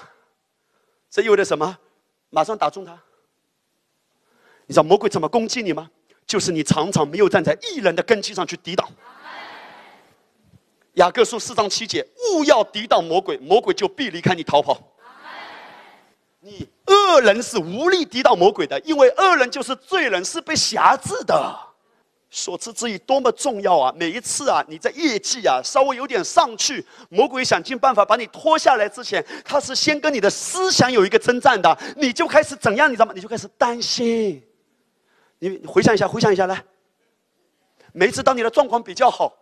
这意味着什么？马上打中他。”你知道魔鬼怎么攻击你吗？就是你常常没有站在异人的根基上去抵挡。雅各书四章七节，勿要抵挡魔鬼，魔鬼就必离开你逃跑。你恶人是无力抵挡魔鬼的，因为恶人就是罪人，是被辖制的。所持之意多么重要啊！每一次啊，你在业绩啊稍微有点上去，魔鬼想尽办法把你拖下来之前，他是先跟你的思想有一个征战的，你就开始怎样？你知道吗？你就开始担心。你回想一下，回想一下来。每一次当你的状况比较好，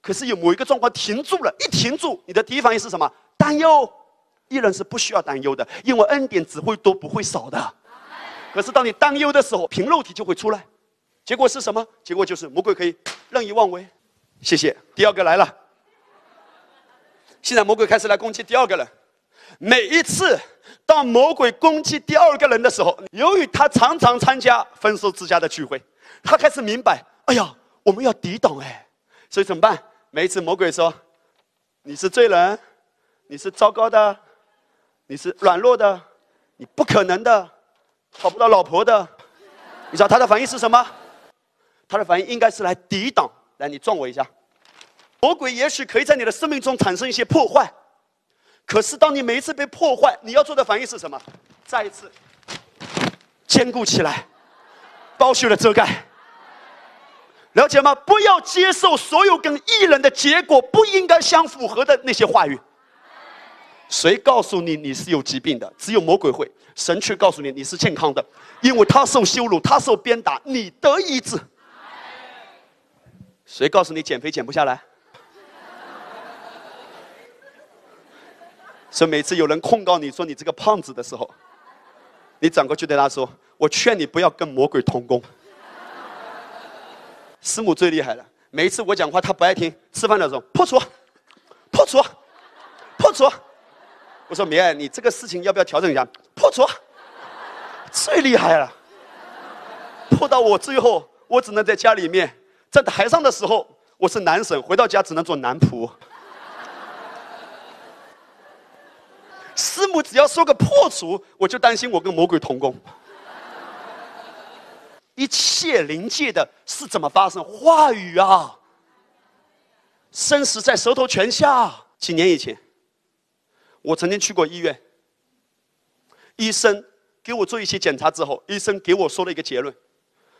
可是有某一个状况停住了，一停住，你的第一反应是什么？担忧、艺人是不需要担忧的，因为恩典只会多不会少的。可是当你担忧的时候，凭肉体就会出来，结果是什么？结果就是魔鬼可以任意妄为。谢谢。第二个来了，现在魔鬼开始来攻击第二个人。每一次当魔鬼攻击第二个人的时候，由于他常常参加分手之家的聚会，他开始明白：哎呀，我们要抵挡哎，所以怎么办？每一次魔鬼说：“你是罪人。”你是糟糕的，你是软弱的，你不可能的，讨不到老婆的。你知道他的反应是什么？他的反应应该是来抵挡，来你撞我一下。魔鬼也许可以在你的生命中产生一些破坏，可是当你每一次被破坏，你要做的反应是什么？再一次坚固起来，包修的遮盖。了解吗？不要接受所有跟艺人的结果不应该相符合的那些话语。谁告诉你你是有疾病的？只有魔鬼会，神却告诉你你是健康的，因为他受羞辱，他受鞭打，你得医治。谁告诉你减肥减不下来？所以每次有人控告你说你这个胖子的时候，你转过去对他说：“我劝你不要跟魔鬼同工。”师母最厉害了，每一次我讲话他不爱听，吃饭的时候破除，破除，破除。我说：“明爱，你这个事情要不要调整一下？破除，最厉害了。破到我最后，我只能在家里面，在台上的时候我是男神，回到家只能做男仆。师母只要说个破除，我就担心我跟魔鬼同工。一切临界的是怎么发生？话语啊，生死在舌头泉下。几年以前。”我曾经去过医院，医生给我做一些检查之后，医生给我说了一个结论，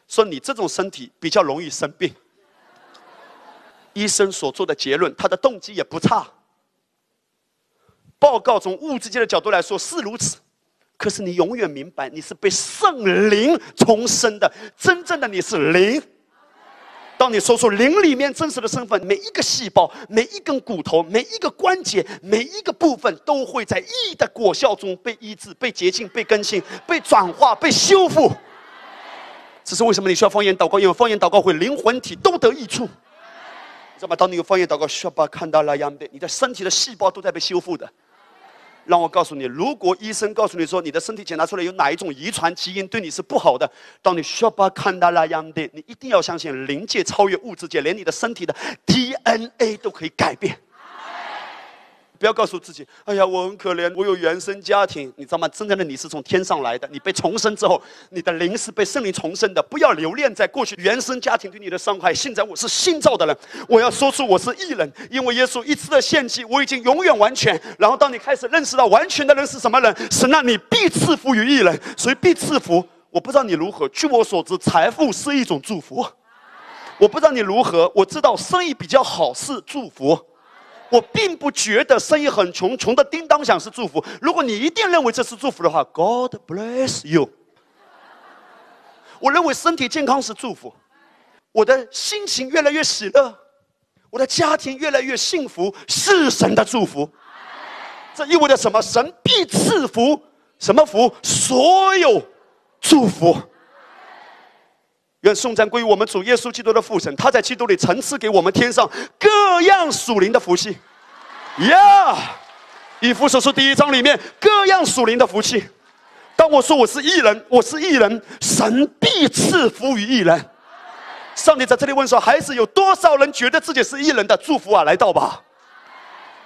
说你这种身体比较容易生病。医生所做的结论，他的动机也不差。报告从物质界的角度来说是如此，可是你永远明白，你是被圣灵重生的，真正的你是灵。当你说出灵里面真实的身份，每一个细胞、每一根骨头、每一个关节、每一个部分，都会在义的果效中被医治、被洁净、被更新、被转化、被修复。这是为什么你需要方言祷告？因为方言祷告会灵魂体都得益处。知道吗？当你有方言祷告，需要把看到那样的，你的身体的细胞都在被修复的。让我告诉你，如果医生告诉你说你的身体检查出来有哪一种遗传基因对你是不好的，当你需要把看到那样的，你一定要相信灵界超越物质界，连你的身体的 DNA 都可以改变。不要告诉自己，哎呀，我很可怜，我有原生家庭，你知道吗？真正的你是从天上来的，你被重生之后，你的灵是被圣灵重生的。不要留恋在过去原生家庭对你的伤害。现在我是新造的人，我要说出我是异人，因为耶稣一次的献祭，我已经永远完全。然后当你开始认识到完全的人是什么人，神让你必赐福于异人，所以必赐福。我不知道你如何，据我所知，财富是一种祝福。我不知道你如何，我知道生意比较好是祝福。我并不觉得生意很穷，穷的叮当响是祝福。如果你一定认为这是祝福的话，God bless you。我认为身体健康是祝福，我的心情越来越喜乐，我的家庭越来越幸福，是神的祝福。这意味着什么？神必赐福，什么福？所有祝福。愿颂赞归于我们主耶稣基督的父神，他在基督里层次给我们天上各样属灵的福气。呀，以弗所书第一章里面各样属灵的福气。当我说我是异人，我是异人，神必赐福于异人。上帝在这里问说：孩子，有多少人觉得自己是异人的祝福啊？来到吧。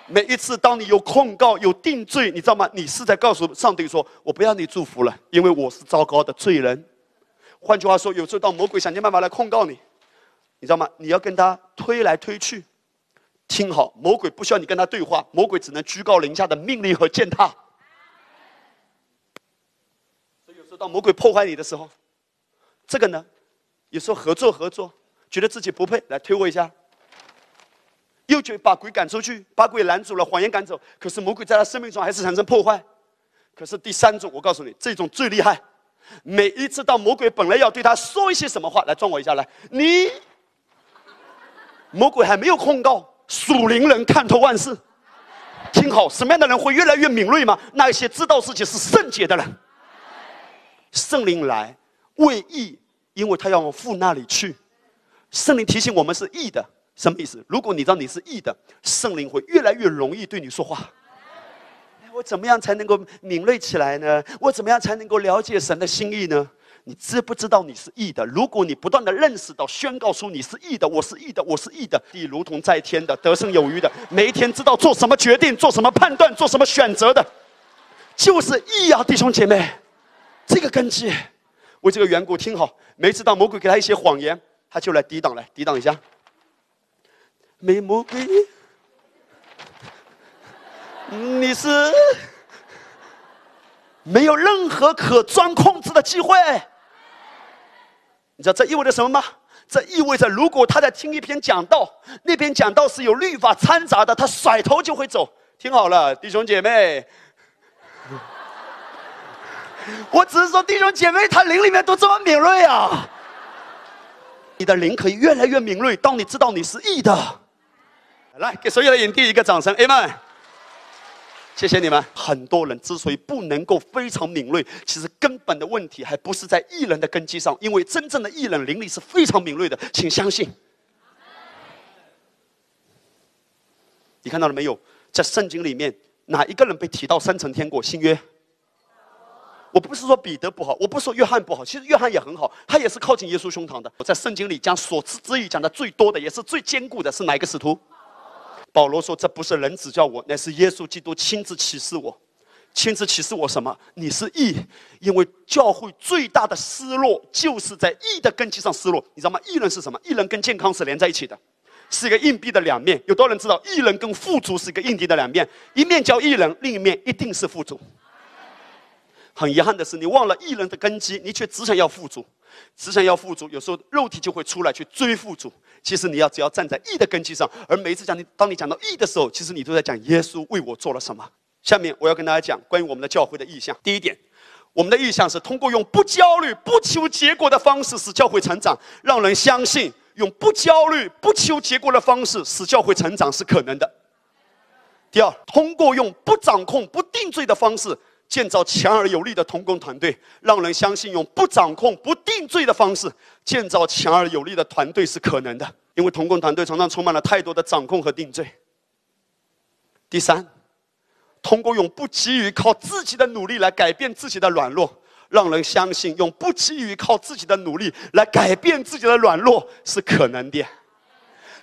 每一次当你有控告、有定罪，你知道吗？你是在告诉上帝说：我不要你祝福了，因为我是糟糕的罪人。换句话说，有时候当魔鬼想尽办法来控告你，你知道吗？你要跟他推来推去。听好，魔鬼不需要你跟他对话，魔鬼只能居高临下的命令和践踏。所以有时候当魔鬼破坏你的时候，这个呢，有时候合作合作，觉得自己不配，来推我一下，又觉把鬼赶出去，把鬼拦住了，谎言赶走，可是魔鬼在他生命中还是产生破坏。可是第三种，我告诉你，这种最厉害。每一次到魔鬼本来要对他说一些什么话，来撞我一下，来，你魔鬼还没有控告。属灵人看透万事，听好，什么样的人会越来越敏锐吗？那些知道自己是圣洁的人。圣灵来为义，因为他要往父那里去。圣灵提醒我们是义的，什么意思？如果你知道你是义的，圣灵会越来越容易对你说话。我怎么样才能够敏锐起来呢？我怎么样才能够了解神的心意呢？你知不知道你是义的？如果你不断的认识到、宣告出你是义的，我是义的，我是义的，地如同在天的，得胜有余的，每一天知道做什么决定、做什么判断、做什么选择的，就是义啊，弟兄姐妹，这个根基。为这个缘故，听好，每次当魔鬼给他一些谎言，他就来抵挡，来抵挡一下。没魔鬼。你是没有任何可钻空子的机会。你知道这意味着什么吗？这意味着，如果他在听一篇讲道，那篇讲道是有律法掺杂的，他甩头就会走。听好了，弟兄姐妹，我只是说弟兄姐妹，他灵里面都这么敏锐啊。你的灵可以越来越敏锐，当你知道你是义的。来，给所有的影帝一个掌声，Amen。谢谢你们。很多人之所以不能够非常敏锐，其实根本的问题还不是在艺人的根基上，因为真正的艺人灵力是非常敏锐的，请相信。你看到了没有？在圣经里面，哪一个人被提到三层天国？新约。我不是说彼得不好，我不是说约翰不好，其实约翰也很好，他也是靠近耶稣胸膛的。我在圣经里将所知之语讲的最多的，也是最坚固的，是哪一个使徒？保罗说：“这不是人指教我，乃是耶稣基督亲自启示我。亲自启示我什么？你是义，因为教会最大的失落就是在义的根基上失落。你知道吗？义人是什么？义人跟健康是连在一起的，是一个硬币的两面。有多少人知道？义人跟富足是一个硬币的两面，一面叫义人，另一面一定是富足。很遗憾的是，你忘了义人的根基，你却只想要富足。”只想要富足，有时候肉体就会出来去追富足。其实你要只要站在义的根基上，而每一次讲你，当你讲到义的时候，其实你都在讲耶稣为我做了什么。下面我要跟大家讲关于我们的教会的意向。第一点，我们的意向是通过用不焦虑、不求结果的方式使教会成长，让人相信用不焦虑、不求结果的方式使教会成长是可能的。第二，通过用不掌控、不定罪的方式。建造强而有力的同工团队，让人相信用不掌控、不定罪的方式建造强而有力的团队是可能的。因为同工团队常常充满了太多的掌控和定罪。第三，通过用不急于靠自己的努力来改变自己的软弱，让人相信用不急于靠自己的努力来改变自己的软弱是可能的。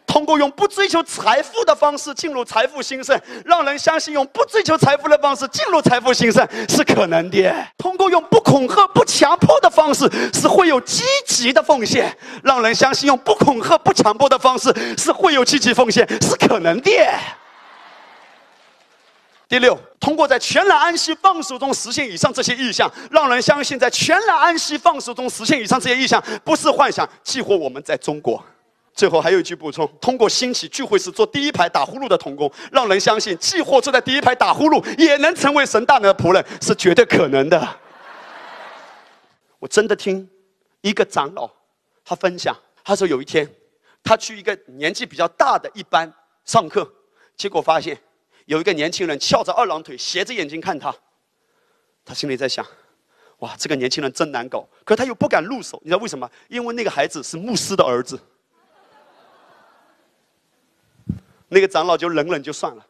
通过用不追求财富的方式进入财富兴盛，让人相信用不追求财富的方式进入财富兴盛是可能的。通过用不恐吓、不强迫的方式，是会有积极的奉献，让人相信用不恐吓、不强迫的方式是会有积极奉献是可能的。第六，通过在全然安息放手中实现以上这些意向，让人相信在全然安息放手中实现以上这些意向不是幻想，激活我们在中国。最后还有一句补充：通过兴起聚会时坐第一排打呼噜的童工，让人相信既或坐在第一排打呼噜，也能成为神大能的仆人，是绝对可能的。我真的听一个长老他分享，他说有一天他去一个年纪比较大的一班上课，结果发现有一个年轻人翘着二郎腿，斜着眼睛看他。他心里在想：哇，这个年轻人真难搞。可他又不敢入手，你知道为什么？因为那个孩子是牧师的儿子。那个长老就忍忍就算了，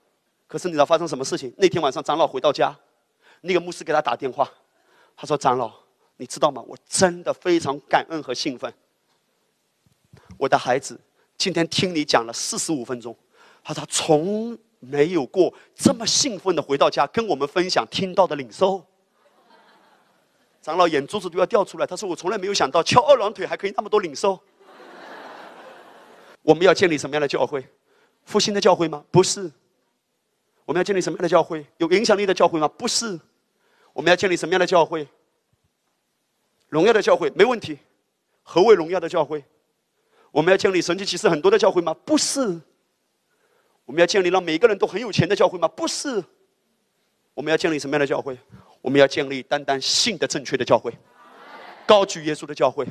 可是你知道发生什么事情？那天晚上长老回到家，那个牧师给他打电话，他说：“长老，你知道吗？我真的非常感恩和兴奋。我的孩子今天听你讲了四十五分钟，他他从没有过这么兴奋的回到家跟我们分享听到的领受。”长老眼珠子都要掉出来，他说：“我从来没有想到翘二郎腿还可以那么多领受。”我们要建立什么样的教会？复兴的教会吗？不是。我们要建立什么样的教会？有影响力的教会吗？不是。我们要建立什么样的教会？荣耀的教会没问题。何为荣耀的教会？我们要建立神迹骑士很多的教会吗？不是。我们要建立让每个人都很有钱的教会吗？不是。我们要建立什么样的教会？我们要建立单单信的正确的教会，高举耶稣的教会，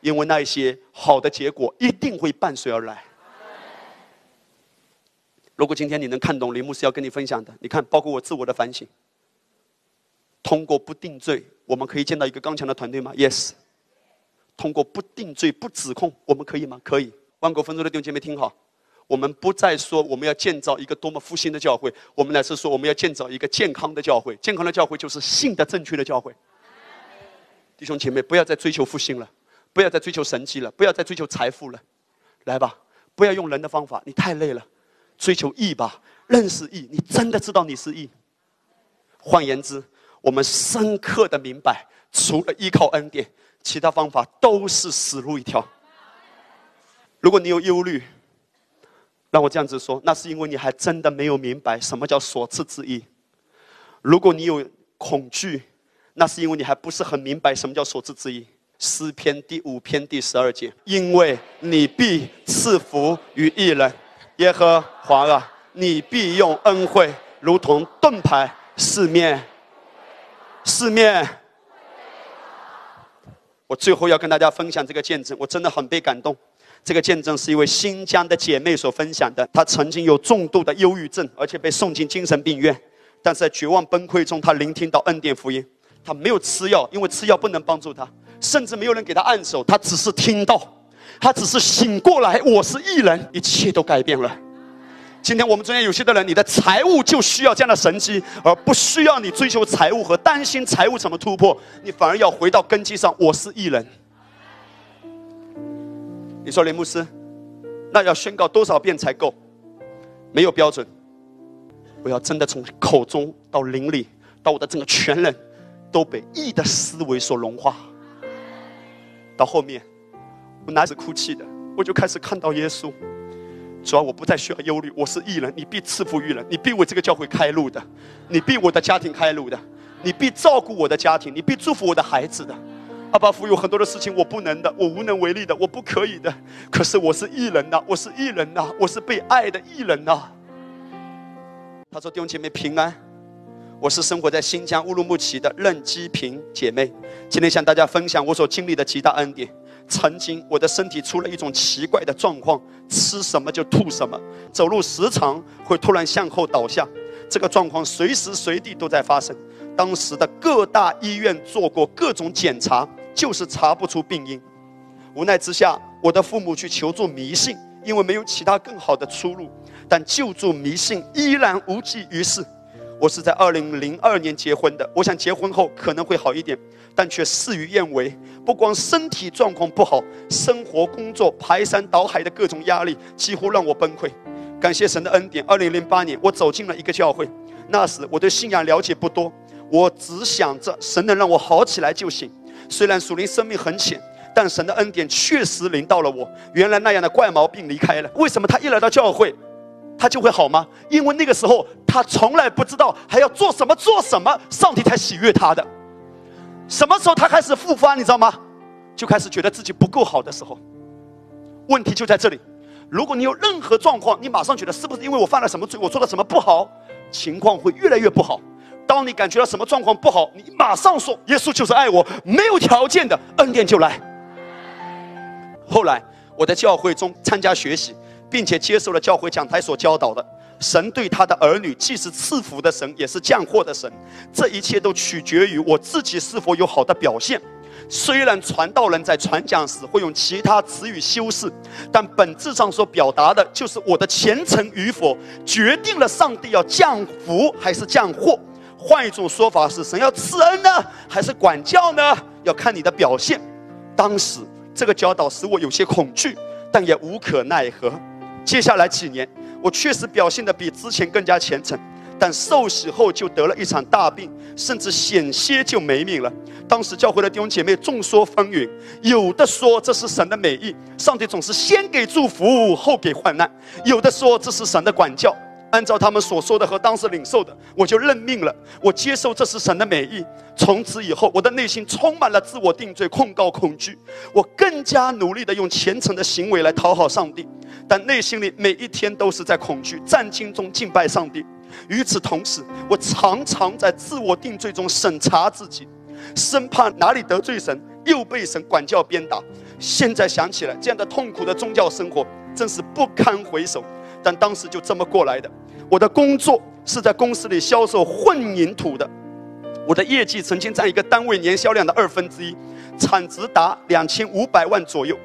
因为那一些好的结果一定会伴随而来。如果今天你能看懂林牧师要跟你分享的，你看，包括我自我的反省。通过不定罪，我们可以见到一个刚强的团队吗？Yes。通过不定罪、不指控，我们可以吗？可以。万国丰收的弟兄姐妹听好，我们不再说我们要建造一个多么复兴的教会，我们乃是说我们要建造一个健康的教会。健康的教会就是信的正确的教会。弟兄姐妹，不要再追求复兴了，不要再追求神迹了，不要再追求财富了，来吧，不要用人的方法，你太累了，追求义吧，认识义，你真的知道你是义。换言之，我们深刻的明白，除了依靠恩典。其他方法都是死路一条。如果你有忧虑，让我这样子说，那是因为你还真的没有明白什么叫所赐之意；如果你有恐惧，那是因为你还不是很明白什么叫所赐之意。诗篇第五篇第十二节：因为你必赐福于一人，耶和华啊，你必用恩惠如同盾牌四面，四面。我最后要跟大家分享这个见证，我真的很被感动。这个见证是一位新疆的姐妹所分享的。她曾经有重度的忧郁症，而且被送进精神病院。但是在绝望崩溃中，她聆听到恩典福音。她没有吃药，因为吃药不能帮助她，甚至没有人给她按手。她只是听到，他只是醒过来，我是异人，一切都改变了。今天我们中间有些的人，你的财务就需要这样的神机，而不需要你追求财务和担心财务怎么突破，你反而要回到根基上。我是艺人，你说林牧师，那要宣告多少遍才够？没有标准。我要真的从口中到灵里，到我的整个全人，都被义的思维所融化。到后面，我哪止哭泣的，我就开始看到耶稣。主要我不再需要忧虑，我是艺人，你必赐福于人，你必为这个教会开路的，你必我的家庭开路的，你必照顾我的家庭，你必祝福我的孩子的。阿爸父有很多的事情我不能的，我无能为力的，我不可以的。可是我是艺人呐，我是艺人呐，我是被爱的艺人呐。他说弟兄姐妹平安，我是生活在新疆乌鲁木齐的任基平姐妹，今天向大家分享我所经历的极大恩典。曾经我的身体出了一种奇怪的状况，吃什么就吐什么，走路时常会突然向后倒下，这个状况随时随地都在发生。当时的各大医院做过各种检查，就是查不出病因。无奈之下，我的父母去求助迷信，因为没有其他更好的出路。但救助迷信依然无济于事。我是在二零零二年结婚的，我想结婚后可能会好一点。但却事与愿违，不光身体状况不好，生活、工作排山倒海的各种压力，几乎让我崩溃。感谢神的恩典，二零零八年我走进了一个教会。那时我对信仰了解不多，我只想着神能让我好起来就行。虽然属灵生命很浅，但神的恩典确实临到了我。原来那样的怪毛病离开了。为什么他一来到教会，他就会好吗？因为那个时候他从来不知道还要做什么做什么，上帝才喜悦他的。什么时候他开始复发？你知道吗？就开始觉得自己不够好的时候。问题就在这里。如果你有任何状况，你马上觉得是不是因为我犯了什么罪，我做了什么不好，情况会越来越不好。当你感觉到什么状况不好，你马上说：“耶稣就是爱我，没有条件的恩典就来。”后来我在教会中参加学习，并且接受了教会讲台所教导的。神对他的儿女既是赐福的神，也是降祸的神。这一切都取决于我自己是否有好的表现。虽然传道人在传讲时会用其他词语修饰，但本质上所表达的就是我的虔诚与否，决定了上帝要降福还是降祸。换一种说法是，神要赐恩呢，还是管教呢？要看你的表现。当时这个教导使我有些恐惧，但也无可奈何。接下来几年。我确实表现得比之前更加虔诚，但受洗后就得了一场大病，甚至险些就没命了。当时教会的弟兄姐妹众说纷纭，有的说这是神的美意，上帝总是先给祝福后给患难；有的说这是神的管教。按照他们所说的和当时领受的，我就认命了。我接受这是神的美意。从此以后，我的内心充满了自我定罪、控告、恐惧。我更加努力的用虔诚的行为来讨好上帝，但内心里每一天都是在恐惧、战惊中敬拜上帝。与此同时，我常常在自我定罪中审查自己，生怕哪里得罪神，又被神管教鞭打。现在想起来，这样的痛苦的宗教生活真是不堪回首。但当时就这么过来的。我的工作是在公司里销售混凝土的，我的业绩曾经占一个单位年销量的二分之一，产值达两千五百万左右。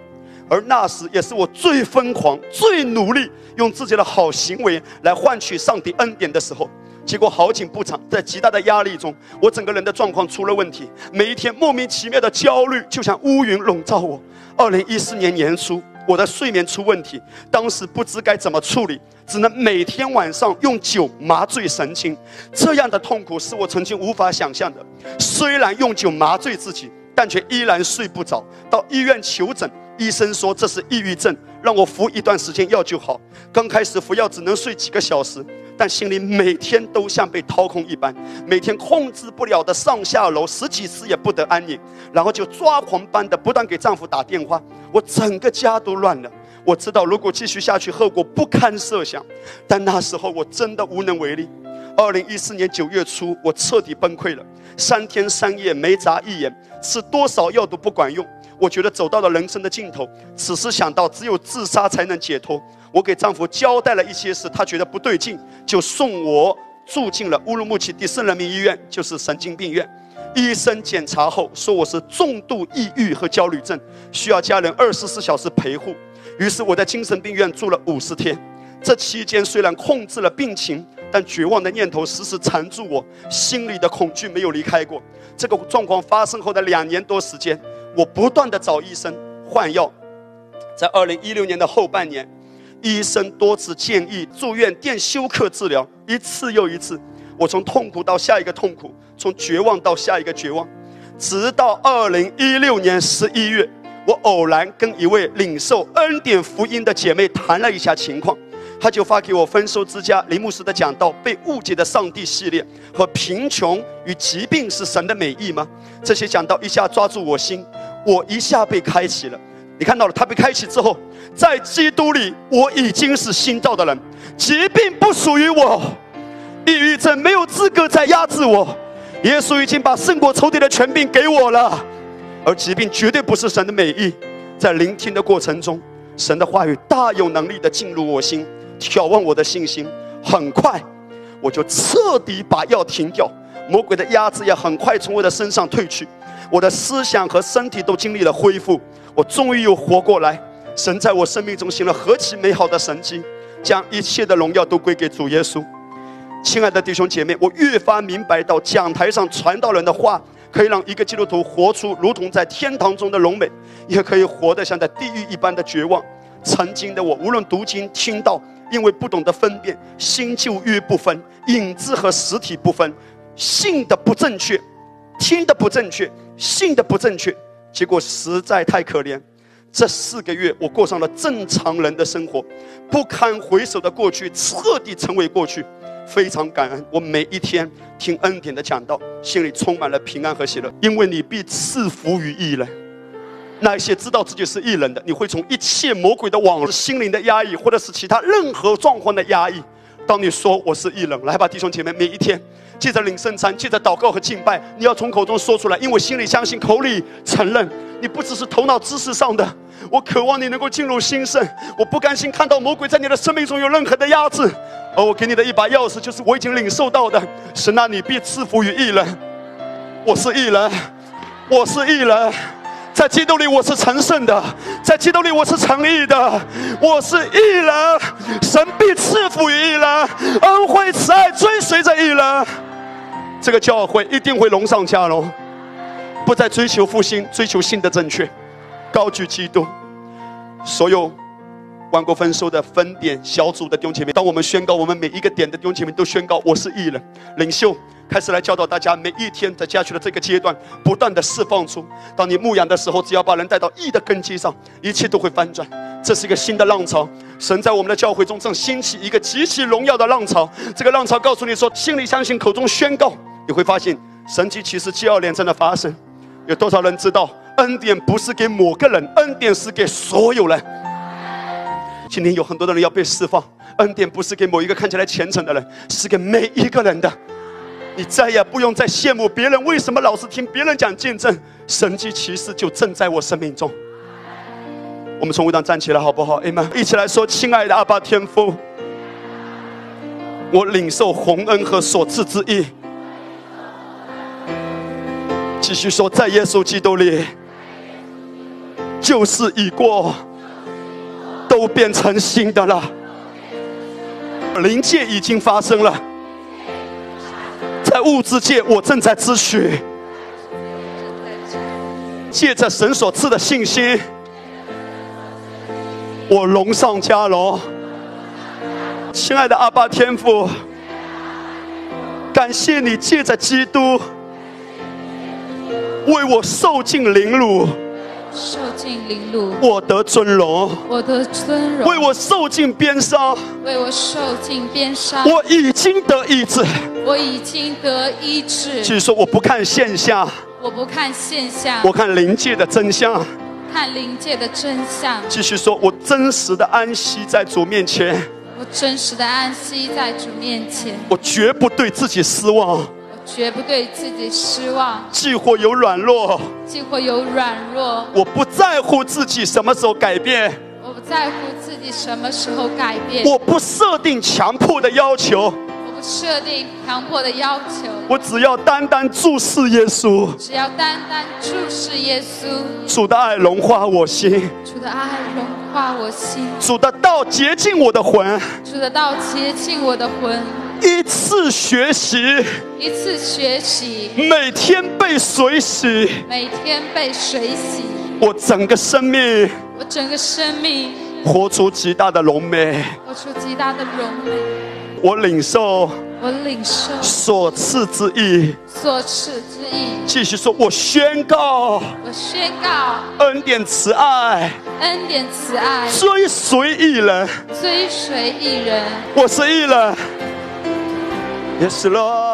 而那时也是我最疯狂、最努力用自己的好行为来换取上帝恩典的时候。结果好景不长，在极大的压力中，我整个人的状况出了问题。每一天莫名其妙的焦虑就像乌云笼罩我。二零一四年年初，我的睡眠出问题，当时不知该怎么处理，只能每天晚上用酒麻醉神经。这样的痛苦是我曾经无法想象的。虽然用酒麻醉自己，但却依然睡不着。到医院求诊。医生说这是抑郁症，让我服一段时间药就好。刚开始服药只能睡几个小时，但心里每天都像被掏空一般，每天控制不了的上下楼十几次也不得安宁，然后就抓狂般的不断给丈夫打电话，我整个家都乱了。我知道如果继续下去，后果不堪设想，但那时候我真的无能为力。二零一四年九月初，我彻底崩溃了，三天三夜没眨一眼，吃多少药都不管用。我觉得走到了人生的尽头，此时想到只有自杀才能解脱。我给丈夫交代了一些事，他觉得不对劲，就送我住进了乌鲁木齐第四人民医院，就是神经病院。医生检查后说我是重度抑郁和焦虑症，需要家人二十四小时陪护。于是我在精神病院住了五十天。这期间虽然控制了病情，但绝望的念头时时缠住我，心里的恐惧没有离开过。这个状况发生后的两年多时间。我不断的找医生换药，在二零一六年的后半年，医生多次建议住院电休克治疗，一次又一次，我从痛苦到下一个痛苦，从绝望到下一个绝望，直到二零一六年十一月，我偶然跟一位领受恩典福音的姐妹谈了一下情况。他就发给我丰收之家林牧师的讲道《被误解的上帝》系列和《贫穷与疾病是神的美意吗》这些讲道一下抓住我心，我一下被开启了。你看到了，他被开启之后，在基督里我已经是新造的人，疾病不属于我，抑郁症没有资格再压制我。耶稣已经把胜过仇敌的权柄给我了，而疾病绝对不是神的美意。在聆听的过程中，神的话语大有能力的进入我心。挑旺我的信心，很快我就彻底把药停掉，魔鬼的压制也很快从我的身上退去，我的思想和身体都经历了恢复，我终于又活过来。神在我生命中行了何其美好的神迹，将一切的荣耀都归给主耶稣。亲爱的弟兄姐妹，我越发明白到讲台上传道人的话，可以让一个基督徒活出如同在天堂中的荣美，也可以活得像在地狱一般的绝望。曾经的我，无论读经听到。因为不懂得分辨新旧约不分，影子和实体不分，信的不正确，听的不正确，信的不正确，结果实在太可怜。这四个月，我过上了正常人的生活，不堪回首的过去彻底成为过去。非常感恩，我每一天听恩典的讲道，心里充满了平安和喜乐，因为你必赐福于义人。那一些知道自己是异人的，你会从一切魔鬼的网、心灵的压抑，或者是其他任何状况的压抑。当你说我是异人，来吧，弟兄姐妹，每一天记着领圣餐，记着祷告和敬拜，你要从口中说出来，因为心里相信，口里承认。你不只是头脑知识上的，我渴望你能够进入心圣。我不甘心看到魔鬼在你的生命中有任何的压制，而我给你的一把钥匙，就是我已经领受到的。神啊，你必赐福于异人。我是异人，我是异人。在基督里我是成圣的，在基督里我是诚意的，我是义人，神必赐福于义人，恩惠慈爱追随着义人，这个教会一定会龙上加龙，不再追求复兴，追求新的正确，高举基督，所有。万国丰收的分点小组的弟兄姐妹，当我们宣告，我们每一个点的弟兄姐妹都宣告我是义人领袖，开始来教导大家，每一天在家去的这个阶段，不断的释放出。当你牧养的时候，只要把人带到义的根基上，一切都会翻转。这是一个新的浪潮，神在我们的教会中正兴起一个极其荣耀的浪潮。这个浪潮告诉你说，心里相信，口中宣告，你会发现神迹其实接二连三的发生。有多少人知道，恩典不是给某个人，恩典是给所有人。今天有很多的人要被释放，恩典不是给某一个看起来虔诚的人，是给每一个人的。你再也不用再羡慕别人，为什么老是听别人讲见证？神迹奇事就正在我生命中。我们从舞台站起来好不好？阿门！一起来说：亲爱的阿爸天父，我领受洪恩和所赐之意。继续说，在耶稣基督里，旧事已过，都变成新的了。灵界已经发生了，在物质界，我正在支取。借着神所赐的信心，我荣上加荣。亲爱的阿爸天父，感谢你借着基督为我受尽凌辱，受尽凌辱，我得尊荣；我得尊荣，为我受尽鞭伤，为我受尽鞭伤，我已经得医治。我已经得医治。继续说，我不看现象，我不看现象，我看灵界的真相。看灵界的真相。继续说，我真实的安息在主面前，我真实的安息在主面前，我绝不对自己失望。我绝不对自己失望。既或有软弱，既或有软弱，我不在乎自己什么时候改变，我不在乎自己什么时候改变，我不设定强迫的要求，我不设定强迫的要求，我只要单单注视耶稣，只要单单注视耶稣，主的爱融化我心，主的爱融化我心，主的道洁净我的魂。主的道洁净我的魂。一次学习，一次学习，每天被水洗，每天被水洗，我整个生命我整个生命活出极大的荣美。活出极大的荣美。我领受我领受所赐之意，所赐之意，继续说，我宣告我宣告恩典慈爱恩典慈爱追随艺人，追随一人。我是艺人。Yes, Lord.